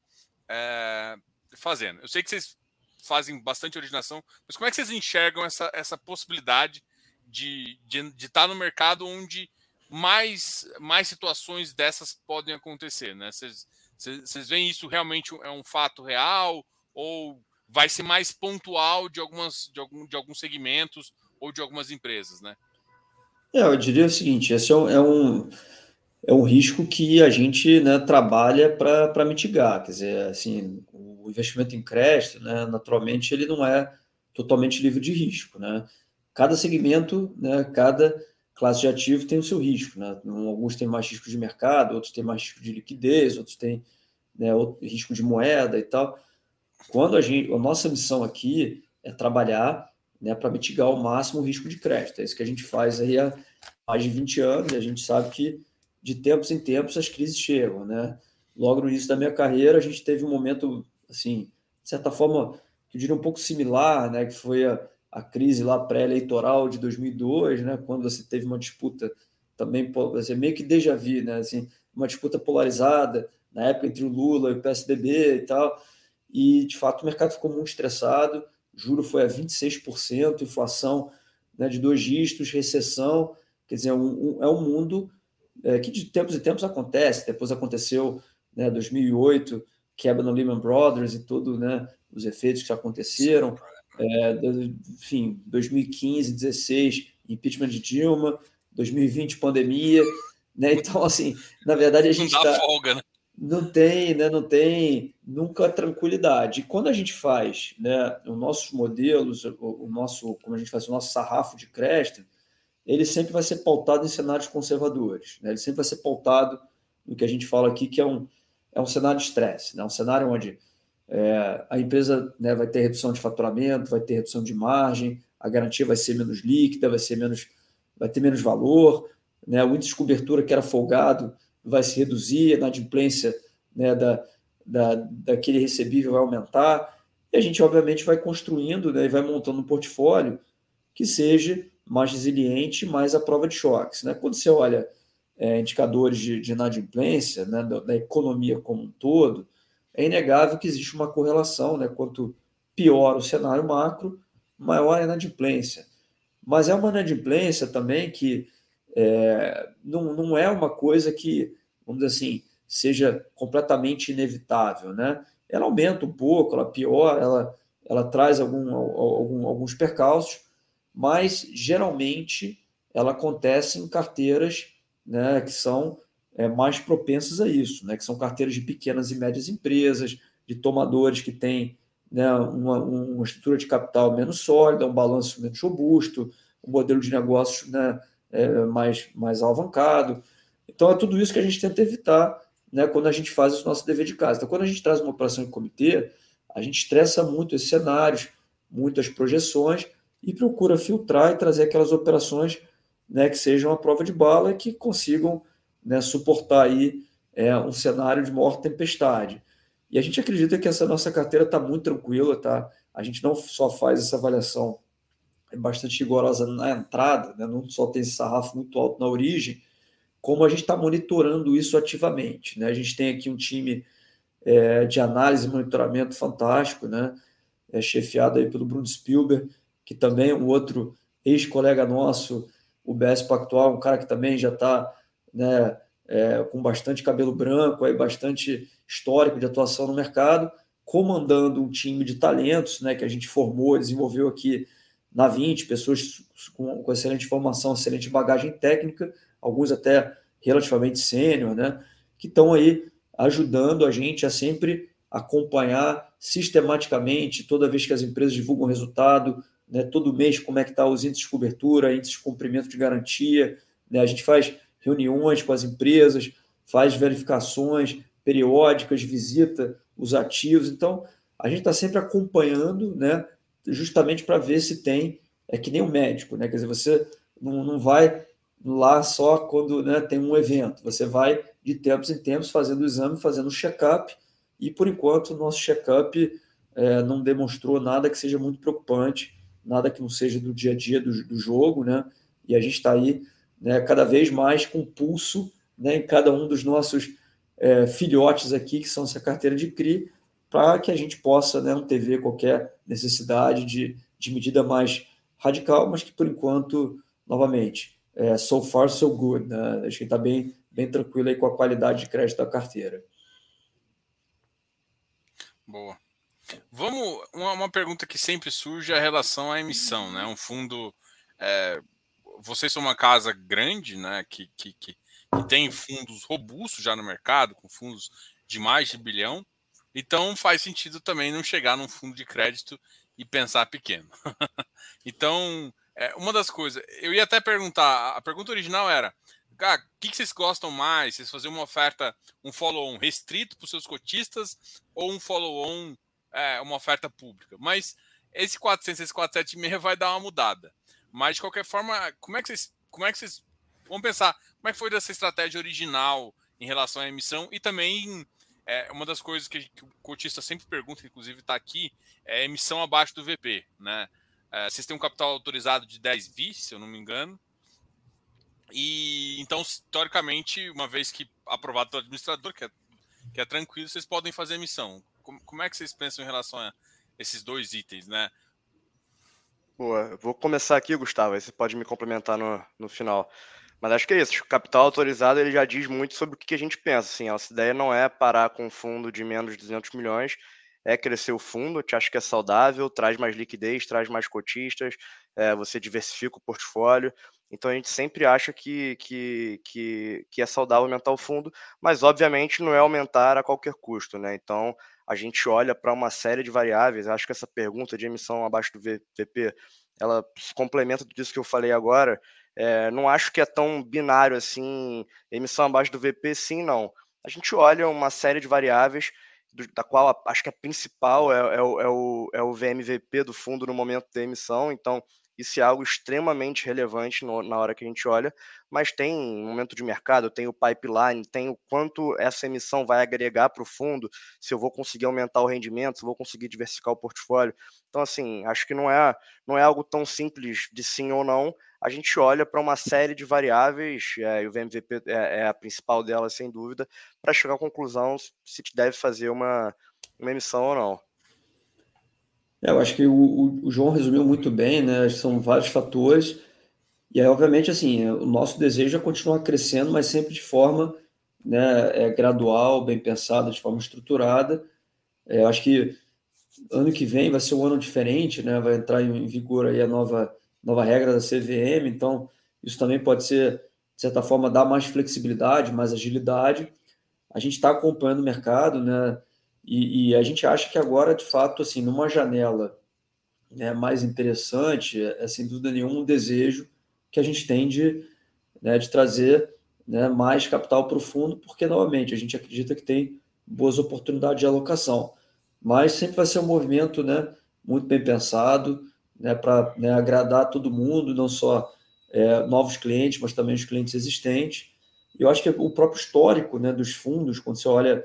é, fazendo. Eu sei que vocês fazem bastante originação, mas como é que vocês enxergam essa, essa possibilidade de, de, de estar no mercado onde mais, mais situações dessas podem acontecer, né? Vocês, vocês veem isso realmente é um fato real ou vai ser mais pontual de algumas de, algum, de alguns segmentos ou de algumas empresas, né? É, eu diria o seguinte, esse é um, é um, é um risco que a gente né, trabalha para mitigar, quer dizer, assim, o investimento em crédito, né, naturalmente, ele não é totalmente livre de risco, né? Cada segmento, né, cada classe de ativo tem o seu risco. Né? Alguns têm mais risco de mercado, outros têm mais risco de liquidez, outros têm né, risco de moeda e tal. Quando a gente, a nossa missão aqui é trabalhar né, para mitigar ao máximo o risco de crédito. É isso que a gente faz aí há mais de 20 anos e a gente sabe que de tempos em tempos as crises chegam. Né? Logo no início da minha carreira, a gente teve um momento, assim, de certa forma, que eu diria um pouco similar, né, que foi a, a crise lá pré-eleitoral de 2002, né, quando você teve uma disputa também, assim, meio que déjà vu, né, assim, uma disputa polarizada, na época entre o Lula e o PSDB e tal, e de fato o mercado ficou muito estressado, juro foi a 26%, inflação né, de dois dígitos, recessão, quer dizer, um, um, é um mundo é, que de tempos em tempos acontece, depois aconteceu né, 2008, quebra no Lehman Brothers e tudo, né, os efeitos que aconteceram, é, enfim, 2015, 16, impeachment de Dilma, 2020, pandemia, né? Então, assim, na verdade, a gente não tá, folga, né? Não tem, né? Não tem nunca tranquilidade. E quando a gente faz, né? Os nossos modelos, o, o nosso, como a gente faz o nosso sarrafo de crédito, ele sempre vai ser pautado em cenários conservadores, né? Ele sempre vai ser pautado no que a gente fala aqui, que é um, é um cenário de estresse, né? Um cenário onde é, a empresa né, vai ter redução de faturamento, vai ter redução de margem, a garantia vai ser menos líquida, vai ser menos, vai ter menos valor, né, o índice de cobertura que era folgado vai se reduzir, a inadimplência né, da, da, daquele recebível vai aumentar, e a gente, obviamente, vai construindo né, e vai montando um portfólio que seja mais resiliente, mais à prova de choques. Né? Quando você olha é, indicadores de, de inadimplência né, da, da economia como um todo, é inegável que existe uma correlação, né? Quanto pior o cenário macro, maior a inadimplência. Mas é uma inadimplência também que é, não, não é uma coisa que, vamos dizer assim, seja completamente inevitável, né? Ela aumenta um pouco, ela piora, ela, ela traz algum, algum, alguns percalços, mas geralmente ela acontece em carteiras né, que são é, mais propensas a isso, né? que são carteiras de pequenas e médias empresas, de tomadores que têm né, uma, uma estrutura de capital menos sólida, um balanço menos robusto, um modelo de negócios né, é, mais, mais alavancado. Então, é tudo isso que a gente tenta evitar né, quando a gente faz o nosso dever de casa. Então, quando a gente traz uma operação em comitê, a gente estressa muito esses cenários, muitas projeções e procura filtrar e trazer aquelas operações né, que sejam a prova de bala e que consigam né, suportar aí é, um cenário de maior tempestade. E a gente acredita que essa nossa carteira está muito tranquila, tá? A gente não só faz essa avaliação é bastante rigorosa na entrada, né? não só tem esse sarrafo muito alto na origem, como a gente está monitorando isso ativamente. Né? A gente tem aqui um time é, de análise e monitoramento fantástico, né? É chefiado aí pelo Bruno Spielberg, que também é um outro ex-colega nosso, o BS Pactual, um cara que também já está né, é, com bastante cabelo branco, aí, bastante histórico de atuação no mercado, comandando um time de talentos, né, que a gente formou, desenvolveu aqui na 20, pessoas com, com excelente formação, excelente bagagem técnica, alguns até relativamente sênior, né, que estão aí ajudando a gente a sempre acompanhar sistematicamente, toda vez que as empresas divulgam resultado, né, todo mês como é que está os índices de cobertura, índices de cumprimento de garantia, né, a gente faz reuniões com as empresas, faz verificações periódicas, visita os ativos, então a gente está sempre acompanhando, né, justamente para ver se tem, é que nem o médico, né, quer dizer, você não, não vai lá só quando né, tem um evento, você vai de tempos em tempos fazendo o exame, fazendo o check-up, e por enquanto o nosso check-up é, não demonstrou nada que seja muito preocupante, nada que não seja do dia a dia do, do jogo, né? E a gente está aí né, cada vez mais com pulso né, em cada um dos nossos é, filhotes aqui, que são essa carteira de CRI, para que a gente possa né, não ter qualquer necessidade de, de medida mais radical, mas que por enquanto, novamente, é, so far so good. Né? Acho que está bem, bem tranquilo aí com a qualidade de crédito da carteira. Boa. Vamos, uma, uma, pergunta que sempre surge é a relação à emissão, né? Um fundo, é, vocês são uma casa grande, né? Que, que, que, que, tem fundos robustos já no mercado, com fundos de mais de bilhão. Então faz sentido também não chegar num fundo de crédito e pensar pequeno. então, é, uma das coisas, eu ia até perguntar, a pergunta original era, ah, o que, que vocês gostam mais? Vocês fazer uma oferta, um follow-on restrito para os seus cotistas ou um follow-on, é, uma oferta pública? Mas esse 400, esse 476 vai dar uma mudada. Mas de qualquer forma, como é que vocês, como é que vocês vamos pensar? Como é que foi dessa estratégia original em relação à emissão e também é, uma das coisas que, que o cotista sempre pergunta, inclusive está aqui, é emissão abaixo do VP, né? É, vocês têm um capital autorizado de 10 bi, se eu não me engano. E então, teoricamente, uma vez que aprovado pelo administrador, que é, que é tranquilo, vocês podem fazer emissão. Como, como é que vocês pensam em relação a esses dois itens, né? Boa, vou começar aqui, Gustavo, aí você pode me complementar no, no final. Mas acho que é isso, o capital autorizado ele já diz muito sobre o que a gente pensa. Assim, a nossa ideia não é parar com um fundo de menos de 200 milhões, é crescer o fundo, te acho que é saudável, traz mais liquidez, traz mais cotistas, é, você diversifica o portfólio. Então a gente sempre acha que, que, que, que, é saudável aumentar o fundo, mas obviamente não é aumentar a qualquer custo, né? Então a gente olha para uma série de variáveis. Acho que essa pergunta de emissão abaixo do VP, ela complementa disso que eu falei agora. É, não acho que é tão binário assim, emissão abaixo do VP, sim, não. A gente olha uma série de variáveis da qual acho que a principal é, é, o, é, o, é o VMVP do fundo no momento da emissão, então isso é algo extremamente relevante no, na hora que a gente olha, mas tem momento de mercado, tem o pipeline, tem o quanto essa emissão vai agregar para o fundo, se eu vou conseguir aumentar o rendimento, se eu vou conseguir diversificar o portfólio. Então, assim, acho que não é, não é algo tão simples de sim ou não. A gente olha para uma série de variáveis, é, e o VMVP é, é a principal delas, sem dúvida, para chegar à conclusão se deve fazer uma, uma emissão ou não. É, eu acho que o, o, João resumiu muito bem, né? São vários fatores. E aí, obviamente, assim, o nosso desejo é continuar crescendo, mas sempre de forma né, é, gradual, bem pensada, de forma estruturada. É, eu acho que ano que vem vai ser um ano diferente, né? Vai entrar em vigor aí a nova, nova regra da CVM, então isso também pode ser, de certa forma, dar mais flexibilidade, mais agilidade. A gente está acompanhando o mercado, né? E, e, a gente acha que agora, de fato, assim, numa janela né, mais interessante, é, é sem dúvida nenhuma um desejo que a gente tem de, né, de trazer né, mais capital para o fundo, porque, novamente, a gente acredita que tem boas oportunidades de alocação. Mas sempre vai ser um movimento né, muito bem pensado, né, para né, agradar todo mundo, não só é, novos clientes, mas também os clientes existentes. E eu acho que o próprio histórico né, dos fundos, quando você olha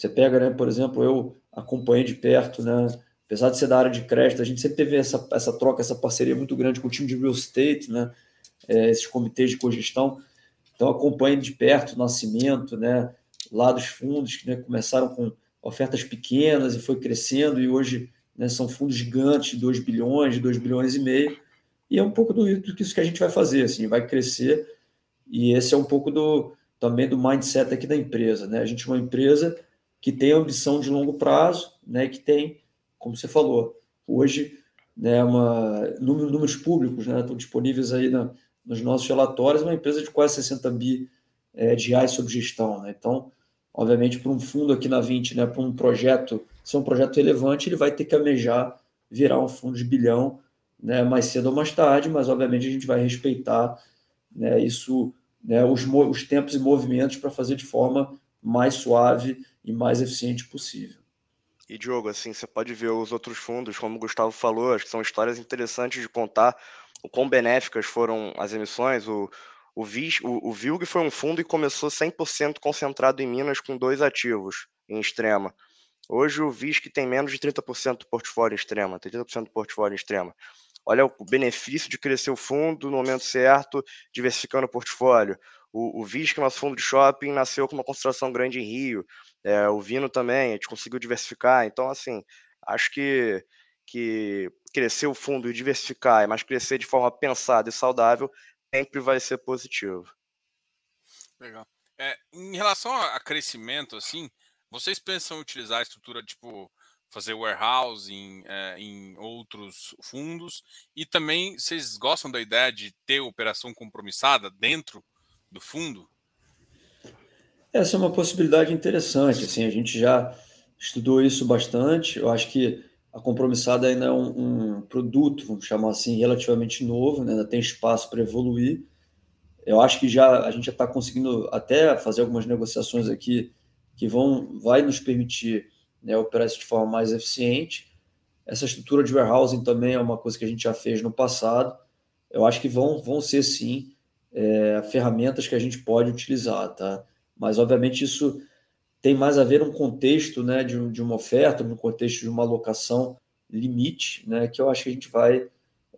você pega, né, por exemplo, eu acompanhei de perto, né, apesar de ser da área de crédito, a gente sempre teve essa, essa troca, essa parceria muito grande com o time de real estate, né, é, esses comitês de cogestão. Então, acompanho de perto o nascimento, né, lá dos fundos, que né, começaram com ofertas pequenas e foi crescendo, e hoje né, são fundos gigantes, de 2 bilhões, de 2 bilhões e meio, e é um pouco do, que isso que a gente vai fazer, assim, vai crescer, e esse é um pouco do também do mindset aqui da empresa, né? A gente é uma empresa que tem ambição de longo prazo, né, que tem, como você falou, hoje, né, uma, números públicos né, estão disponíveis aí na, nos nossos relatórios, uma empresa de quase 60 bi é, de reais sob gestão. Né? Então, obviamente, para um fundo aqui na 20, né, para um projeto, se é um projeto relevante, ele vai ter que amejar virar um fundo de bilhão né, mais cedo ou mais tarde, mas obviamente a gente vai respeitar né, isso, né, os, os tempos e movimentos para fazer de forma mais suave e mais eficiente possível. E Diogo, assim, você pode ver os outros fundos, como o Gustavo falou, acho que são histórias interessantes de contar o quão benéficas foram as emissões. O, o, VIS, o, o VILG foi um fundo e começou 100% concentrado em Minas com dois ativos em extrema. Hoje o VISC tem menos de 30% do portfólio em extrema, 30% do portfólio em extrema. Olha o benefício de crescer o fundo no momento certo, diversificando o portfólio. O, o VISC, nosso fundo de shopping, nasceu com uma concentração grande em Rio. É, o Vino também, a gente conseguiu diversificar. Então, assim, acho que, que crescer o fundo e diversificar, mas crescer de forma pensada e saudável, sempre vai ser positivo. Legal. É, em relação a crescimento, assim, vocês pensam em utilizar a estrutura, tipo, fazer warehousing é, em outros fundos? E também vocês gostam da ideia de ter operação compromissada dentro do fundo? Essa é uma possibilidade interessante. Assim, a gente já estudou isso bastante. Eu acho que a compromissada ainda é um, um produto, vamos chamar assim, relativamente novo, né? ainda tem espaço para evoluir. Eu acho que já a gente já está conseguindo até fazer algumas negociações aqui que vão vai nos permitir né, operar isso de forma mais eficiente. Essa estrutura de warehousing também é uma coisa que a gente já fez no passado. Eu acho que vão, vão ser, sim, é, ferramentas que a gente pode utilizar, tá? Mas, obviamente, isso tem mais a ver um contexto né, de, de uma oferta, no contexto de uma alocação limite, né, que eu acho que a gente vai,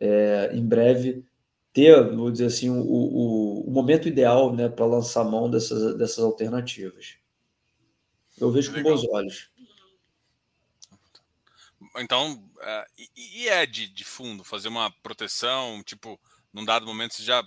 é, em breve, ter, vou dizer assim, o, o, o momento ideal né, para lançar mão dessas, dessas alternativas. Eu vejo com bons olhos. Então, uh, e, e, é de, de fundo fazer uma proteção, tipo, num dado momento você já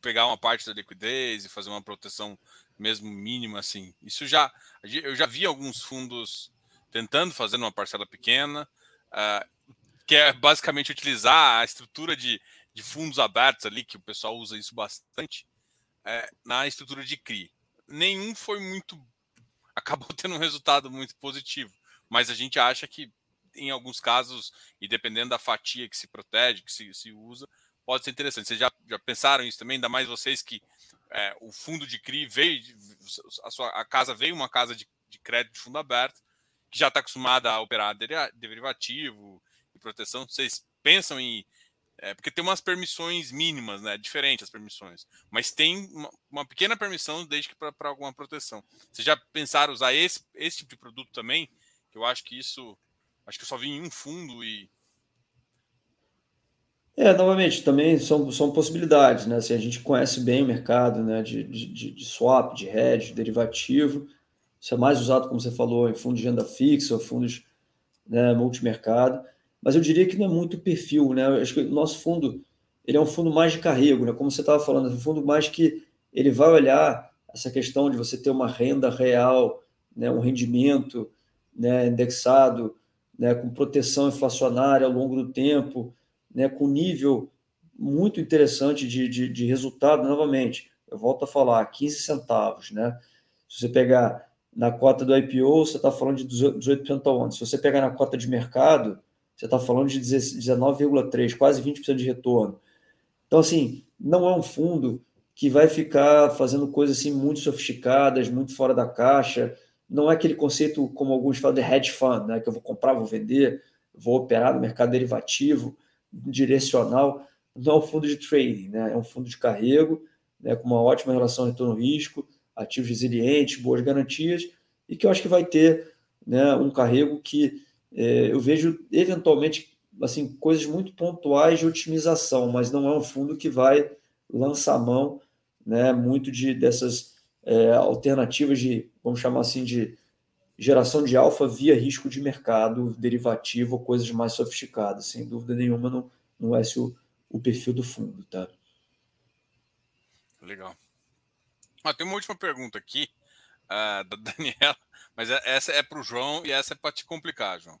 pegar uma parte da liquidez e fazer uma proteção mesmo mínima assim. Isso já eu já vi alguns fundos tentando fazer uma parcela pequena, uh, que é basicamente utilizar a estrutura de, de fundos abertos ali, que o pessoal usa isso bastante, uh, na estrutura de CRI. Nenhum foi muito acabou tendo um resultado muito positivo. Mas a gente acha que, em alguns casos, e dependendo da fatia que se protege, que se, se usa, pode ser interessante. Vocês já, já pensaram isso também? Ainda mais vocês que é, o fundo de CRI veio, a, sua, a casa veio uma casa de, de crédito de fundo aberto, que já está acostumada a operar derivativo e proteção. Vocês pensam em é, porque tem umas permissões mínimas, né? Diferentes as permissões. Mas tem uma, uma pequena permissão desde que para alguma proteção. Vocês já pensaram usar esse, esse tipo de produto também? Eu acho que isso. Acho que eu só vi em um fundo e. É, novamente, também são, são possibilidades, né? Assim, a gente conhece bem o mercado né? de, de, de swap, de hedge, de derivativo. Isso é mais usado, como você falou, em fundos de renda fixa, fundos né, multimercado mas eu diria que não é muito perfil, né? Eu acho que o nosso fundo ele é um fundo mais de carrego, né? Como você estava falando, é um fundo mais que ele vai olhar essa questão de você ter uma renda real, né? Um rendimento, né? Indexado, né? Com proteção inflacionária ao longo do tempo, né? Com nível muito interessante de, de, de resultado. Novamente, eu volto a falar, 15 centavos, né? Se você pegar na cota do IPO, você está falando de 18% ao ano. Se você pegar na cota de mercado, você está falando de 19,3%, quase 20% de retorno. Então, assim, não é um fundo que vai ficar fazendo coisas assim muito sofisticadas, muito fora da caixa. Não é aquele conceito, como alguns falam, de hedge fund, né? que eu vou comprar, vou vender, vou operar no mercado derivativo, direcional. Não é um fundo de trading, né? é um fundo de carrego, né? com uma ótima relação retorno-risco, ativos resilientes, boas garantias, e que eu acho que vai ter né, um carrego que é, eu vejo eventualmente assim coisas muito pontuais de otimização, mas não é um fundo que vai lançar mão né, muito de dessas é, alternativas de, vamos chamar assim, de geração de alfa via risco de mercado derivativo coisas mais sofisticadas. Sem dúvida nenhuma, não, não é esse o, o perfil do fundo. Tá? Legal. Ah, tem uma última pergunta aqui uh, da Daniela, mas é, essa é para o João e essa é para te complicar, João.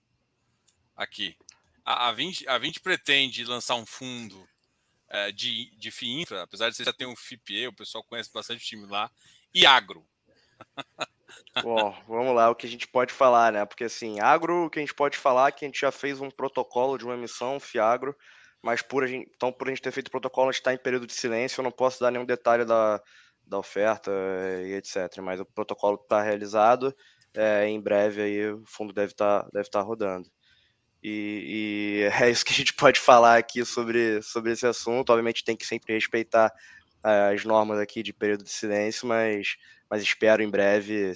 Aqui. A, a, 20, a 20 pretende lançar um fundo uh, de, de FIINFRA, apesar de você já ter um FIPE, o pessoal conhece bastante time lá, e agro. Bom, vamos lá, o que a gente pode falar, né? Porque assim, agro, o que a gente pode falar é que a gente já fez um protocolo de uma emissão, Fiagro, mas por a gente, então por a gente ter feito o protocolo, a gente está em período de silêncio, eu não posso dar nenhum detalhe da, da oferta e etc. Mas o protocolo está realizado, é, em breve aí o fundo deve estar tá, deve tá rodando. E, e, é isso que a gente pode falar aqui sobre, sobre esse assunto. Obviamente tem que sempre respeitar é, as normas aqui de período de silêncio, mas, mas espero em breve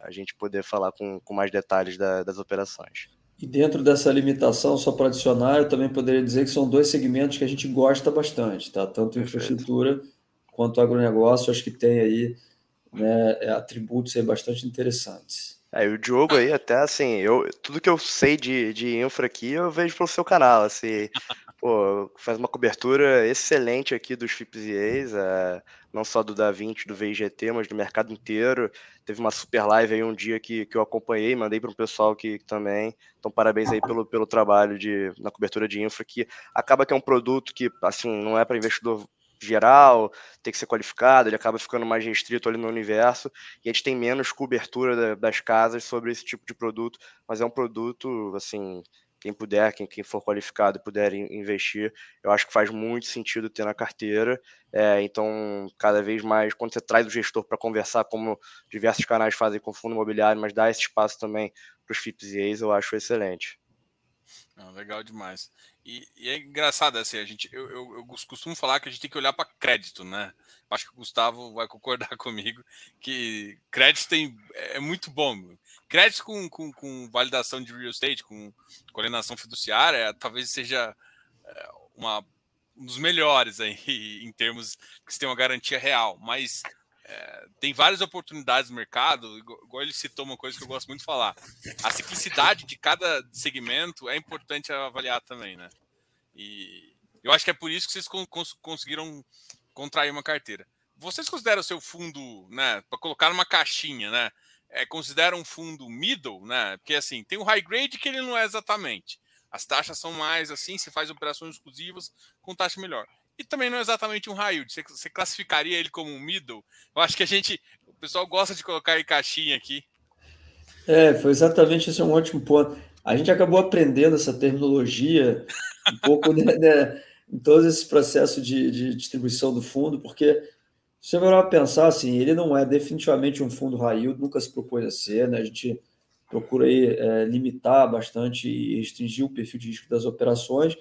a gente poder falar com, com mais detalhes da, das operações. E dentro dessa limitação, só para adicionar, eu também poderia dizer que são dois segmentos que a gente gosta bastante, tá? Tanto infraestrutura quanto agronegócio, acho que tem aí né, atributos aí bastante interessantes. É, o Diogo aí, até assim, eu, tudo que eu sei de, de infra aqui, eu vejo pelo seu canal, assim, pô, faz uma cobertura excelente aqui dos FIPS é, não só do Da Vinci, do VIGT, mas do mercado inteiro. Teve uma super live aí um dia que, que eu acompanhei, mandei para o pessoal que, que, também. Então, parabéns aí pelo, pelo trabalho de, na cobertura de infra, que acaba que é um produto que, assim, não é para investidor geral, tem que ser qualificado, ele acaba ficando mais restrito ali no universo, e a gente tem menos cobertura das casas sobre esse tipo de produto, mas é um produto, assim, quem puder, quem, quem for qualificado puder investir, eu acho que faz muito sentido ter na carteira. É, então, cada vez mais, quando você traz o gestor para conversar, como diversos canais fazem com o fundo imobiliário, mas dá esse espaço também para os FIPS e EIs, eu acho excelente. Não, legal demais. E, e, é engraçado assim, a gente, eu, eu, eu, costumo falar que a gente tem que olhar para crédito, né? Acho que o Gustavo vai concordar comigo que crédito tem, é muito bom. Crédito com, com, com validação de real estate, com coordenação fiduciária, talvez seja é, uma, um dos melhores aí em termos que você tem uma garantia real. Mas é, tem várias oportunidades no mercado, igual ele citou uma coisa que eu gosto muito de falar. A ciclicidade de cada segmento é importante avaliar também, né? E eu acho que é por isso que vocês cons conseguiram contrair uma carteira. Vocês consideram o seu fundo, né, para colocar numa caixinha, né? É, consideram um fundo middle, né? Porque assim, tem o high grade que ele não é exatamente. As taxas são mais assim, você faz operações exclusivas com taxa melhor e também não é exatamente um yield. Você, você, classificaria ele como um middle? Eu acho que a gente, o pessoal gosta de colocar em caixinha aqui. É, foi exatamente esse é um ótimo ponto. A gente acabou aprendendo essa terminologia um pouco né, né, em todo esse processo de, de, distribuição do fundo, porque se você vai pensar assim, ele não é definitivamente um fundo yield, nunca se propôs a ser, né? A gente procura aí, é, limitar bastante e restringir o perfil de risco das operações,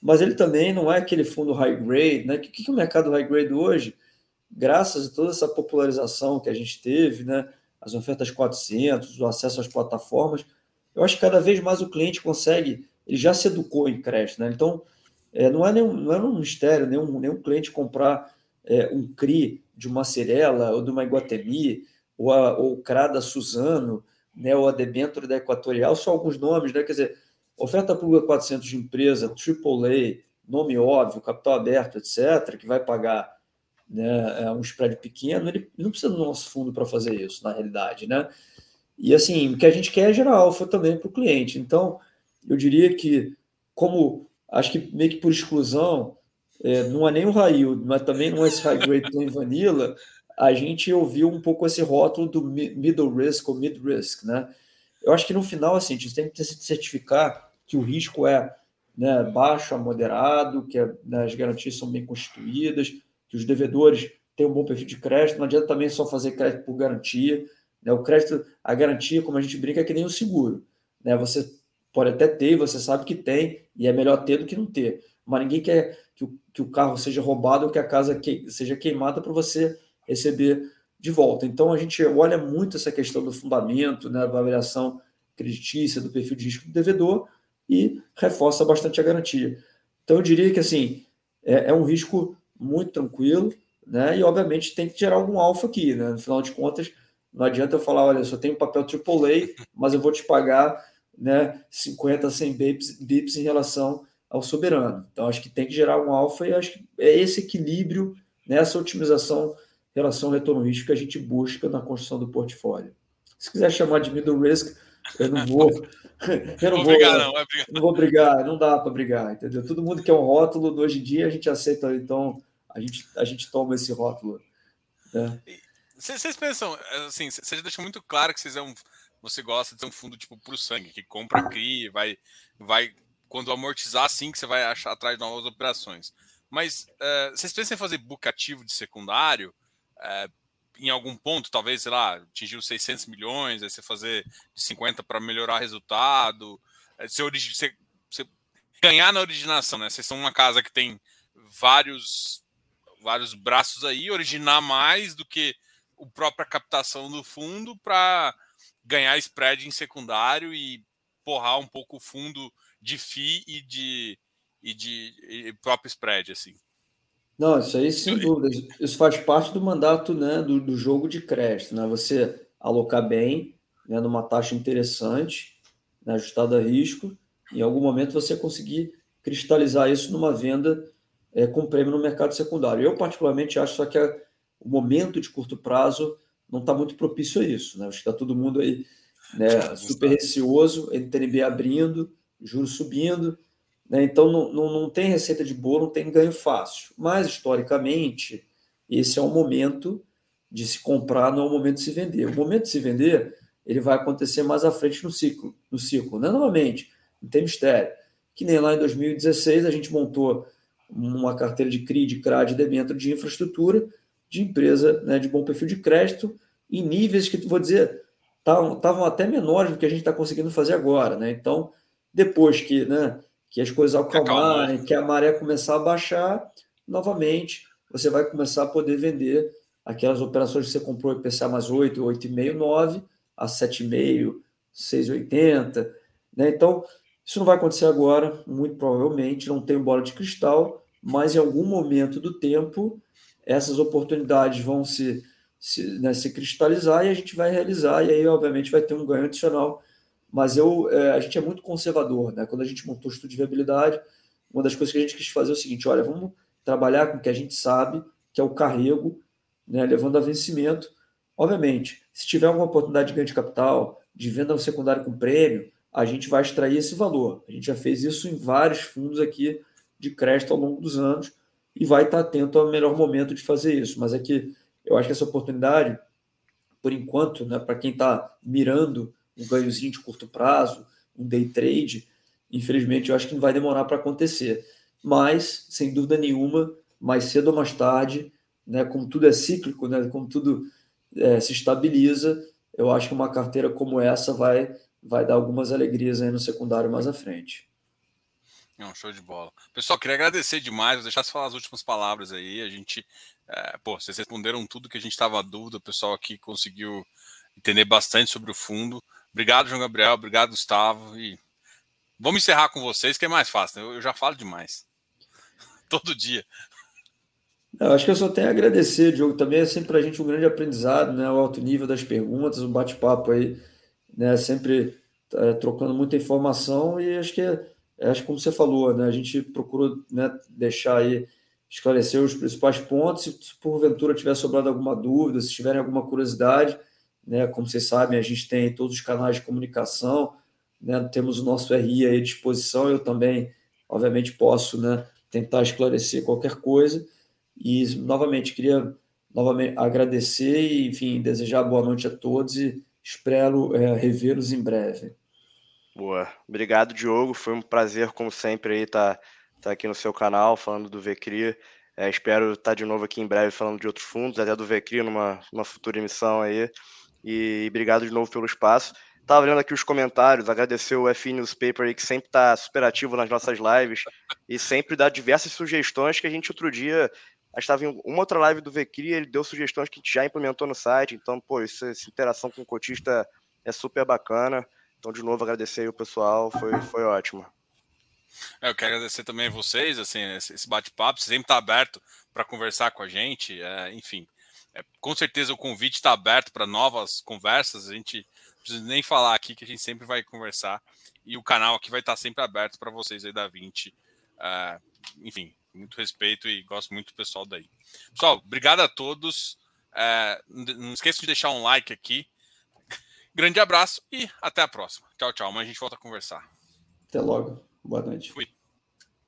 mas ele também não é aquele fundo high grade, né? O que, que o mercado high grade hoje? Graças a toda essa popularização que a gente teve, né? As ofertas 400, o acesso às plataformas, eu acho que cada vez mais o cliente consegue, ele já se educou em crédito, né? Então, é, não, é nenhum, não é um mistério nenhum, nenhum cliente comprar é, um CRI de uma Cirela ou de uma Iguatemi, ou o CRA da Suzano, né, ou a debênture da Equatorial, só alguns nomes, né? Quer dizer, Oferta pública 400 de empresa, AAA, nome óbvio, capital aberto, etc., que vai pagar né, é, um spread pequeno, ele não precisa do nosso fundo para fazer isso, na realidade. Né? E assim, o que a gente quer é gerar alfa também para o cliente. Então, eu diria que, como acho que meio que por exclusão, é, não é nem o raio, mas também não é esse high grade plain vanilla, a gente ouviu um pouco esse rótulo do middle risk ou mid risk, né? Eu acho que no final, assim, a gente tem que certificar que o risco é né, baixo a moderado, que né, as garantias são bem constituídas, que os devedores têm um bom perfil de crédito. Não adianta também só fazer crédito por garantia. Né? O crédito, a garantia, como a gente brinca, é que nem o seguro. Né? Você pode até ter, você sabe que tem, e é melhor ter do que não ter. Mas ninguém quer que o, que o carro seja roubado ou que a casa que, seja queimada para você receber de volta. Então a gente olha muito essa questão do fundamento, né, da avaliação creditícia, do perfil de risco do devedor, e reforça bastante a garantia. Então, eu diria que assim é, é um risco muito tranquilo, né? E obviamente tem que gerar algum alfa aqui, né? No final de contas, não adianta eu falar, olha, só tenho papel AAA, mas eu vou te pagar né, 50, 100 bips, bips em relação ao soberano. Então, acho que tem que gerar um alfa e acho que é esse equilíbrio, né, essa otimização relação retorno-risco que a gente busca na construção do portfólio. Se quiser chamar de middle risk, eu não vou. Eu não, vou, brigar, não, é brigar. não vou brigar, não dá para brigar, entendeu? Todo mundo que é um rótulo, hoje em dia a gente aceita, então a gente, a gente toma esse rótulo. Né? Vocês pensam, assim, você já deixa muito claro que vocês é um, você gosta de ter um fundo tipo pro sangue, que compra, cria, vai, vai quando amortizar assim que você vai achar atrás de novas operações. Mas uh, vocês pensam em fazer book ativo de secundário? Uh, em algum ponto, talvez, sei lá, atingir os 600 milhões, aí você fazer de 50 para melhorar resultado, você, você, você, ganhar na originação, né? Vocês são uma casa que tem vários vários braços aí, originar mais do que a própria captação do fundo para ganhar spread em secundário e porrar um pouco o fundo de FII e de, e de e próprio spread, assim. Não, isso aí sem dúvida. Isso faz parte do mandato né, do, do jogo de crédito. Né? Você alocar bem, né, numa taxa interessante, né, ajustada a risco, em algum momento você conseguir cristalizar isso numa venda é, com prêmio no mercado secundário. Eu, particularmente, acho só que a, o momento de curto prazo não está muito propício a isso. Né? Acho que está todo mundo aí né, super receoso, NTNB abrindo, juros subindo, né? Então, não, não, não tem receita de bolo, não tem ganho fácil. Mas, historicamente, esse é o momento de se comprar, não é o momento de se vender. O momento de se vender, ele vai acontecer mais à frente no ciclo, no ciclo, né? Novamente, não tem mistério. Que nem lá em 2016 a gente montou uma carteira de CRI, de CRAD, de dentro de infraestrutura, de empresa né, de bom perfil de crédito, em níveis que, vou dizer, estavam até menores do que a gente está conseguindo fazer agora. Né? Então, depois que né, que as coisas acalmarem, que a maré começar a baixar, novamente você vai começar a poder vender aquelas operações que você comprou IPCA mais 8, 8,5, 9, a 7,5, 6,80. Né? Então, isso não vai acontecer agora, muito provavelmente, não tem bola de cristal, mas em algum momento do tempo essas oportunidades vão se, se, né, se cristalizar e a gente vai realizar, e aí, obviamente, vai ter um ganho adicional mas eu, é, a gente é muito conservador, né? Quando a gente montou o estudo de viabilidade, uma das coisas que a gente quis fazer é o seguinte: olha, vamos trabalhar com o que a gente sabe, que é o carrego, né, levando a vencimento. Obviamente, se tiver alguma oportunidade de ganho de capital, de venda no secundário com prêmio, a gente vai extrair esse valor. A gente já fez isso em vários fundos aqui de crédito ao longo dos anos e vai estar atento ao melhor momento de fazer isso. Mas é que eu acho que essa oportunidade, por enquanto, né, para quem está mirando um ganhozinho de curto prazo, um day trade, infelizmente eu acho que não vai demorar para acontecer. Mas, sem dúvida nenhuma, mais cedo ou mais tarde, né, como tudo é cíclico, né, como tudo é, se estabiliza, eu acho que uma carteira como essa vai, vai dar algumas alegrias aí no secundário mais à frente. Não, show de bola. Pessoal, queria agradecer demais, vou deixar você falar as últimas palavras aí. A gente, é, pô, vocês responderam tudo que a gente estava dúvida, o pessoal aqui conseguiu entender bastante sobre o fundo. Obrigado, João Gabriel. Obrigado, Gustavo. E vamos encerrar com vocês, que é mais fácil. Né? Eu já falo demais. Todo dia. Eu acho que eu só tenho a agradecer, Diogo. Também é sempre para a gente um grande aprendizado, né? O alto nível das perguntas, o bate-papo aí, né? Sempre é, trocando muita informação e acho que é, é, acho que como você falou, né? A gente procurou né, deixar aí esclarecer os principais pontos. Se porventura tiver sobrado alguma dúvida, se tiverem alguma curiosidade, né? Como vocês sabem, a gente tem todos os canais de comunicação, né? temos o nosso RI à disposição. Eu também, obviamente, posso né, tentar esclarecer qualquer coisa. E, novamente, queria novamente agradecer e, enfim, desejar boa noite a todos e espero é, revê-los em breve. Boa. Obrigado, Diogo. Foi um prazer, como sempre, aí estar tá, tá aqui no seu canal falando do VCRI. É, espero estar de novo aqui em breve falando de outros fundos, até do VCRI numa, numa futura emissão aí. E obrigado de novo pelo espaço. Estava olhando aqui os comentários, agradecer o F Newspaper aí, que sempre está super ativo nas nossas lives e sempre dá diversas sugestões que a gente outro dia estava em uma outra live do Vecri, ele deu sugestões que a gente já implementou no site, então, pô, isso, essa interação com o cotista é super bacana. Então, de novo, agradecer aí o pessoal, foi, foi ótimo. É, eu quero agradecer também a vocês, assim, esse bate-papo, sempre está aberto para conversar com a gente, é, enfim. É, com certeza o convite está aberto para novas conversas. A gente não precisa nem falar aqui que a gente sempre vai conversar. E o canal aqui vai estar sempre aberto para vocês aí da 20. Uh, enfim, muito respeito e gosto muito do pessoal daí. Pessoal, obrigado a todos. É, não esqueça de deixar um like aqui. Grande abraço e até a próxima. Tchau, tchau. Mas a gente volta a conversar. Até logo. Boa noite. Fui.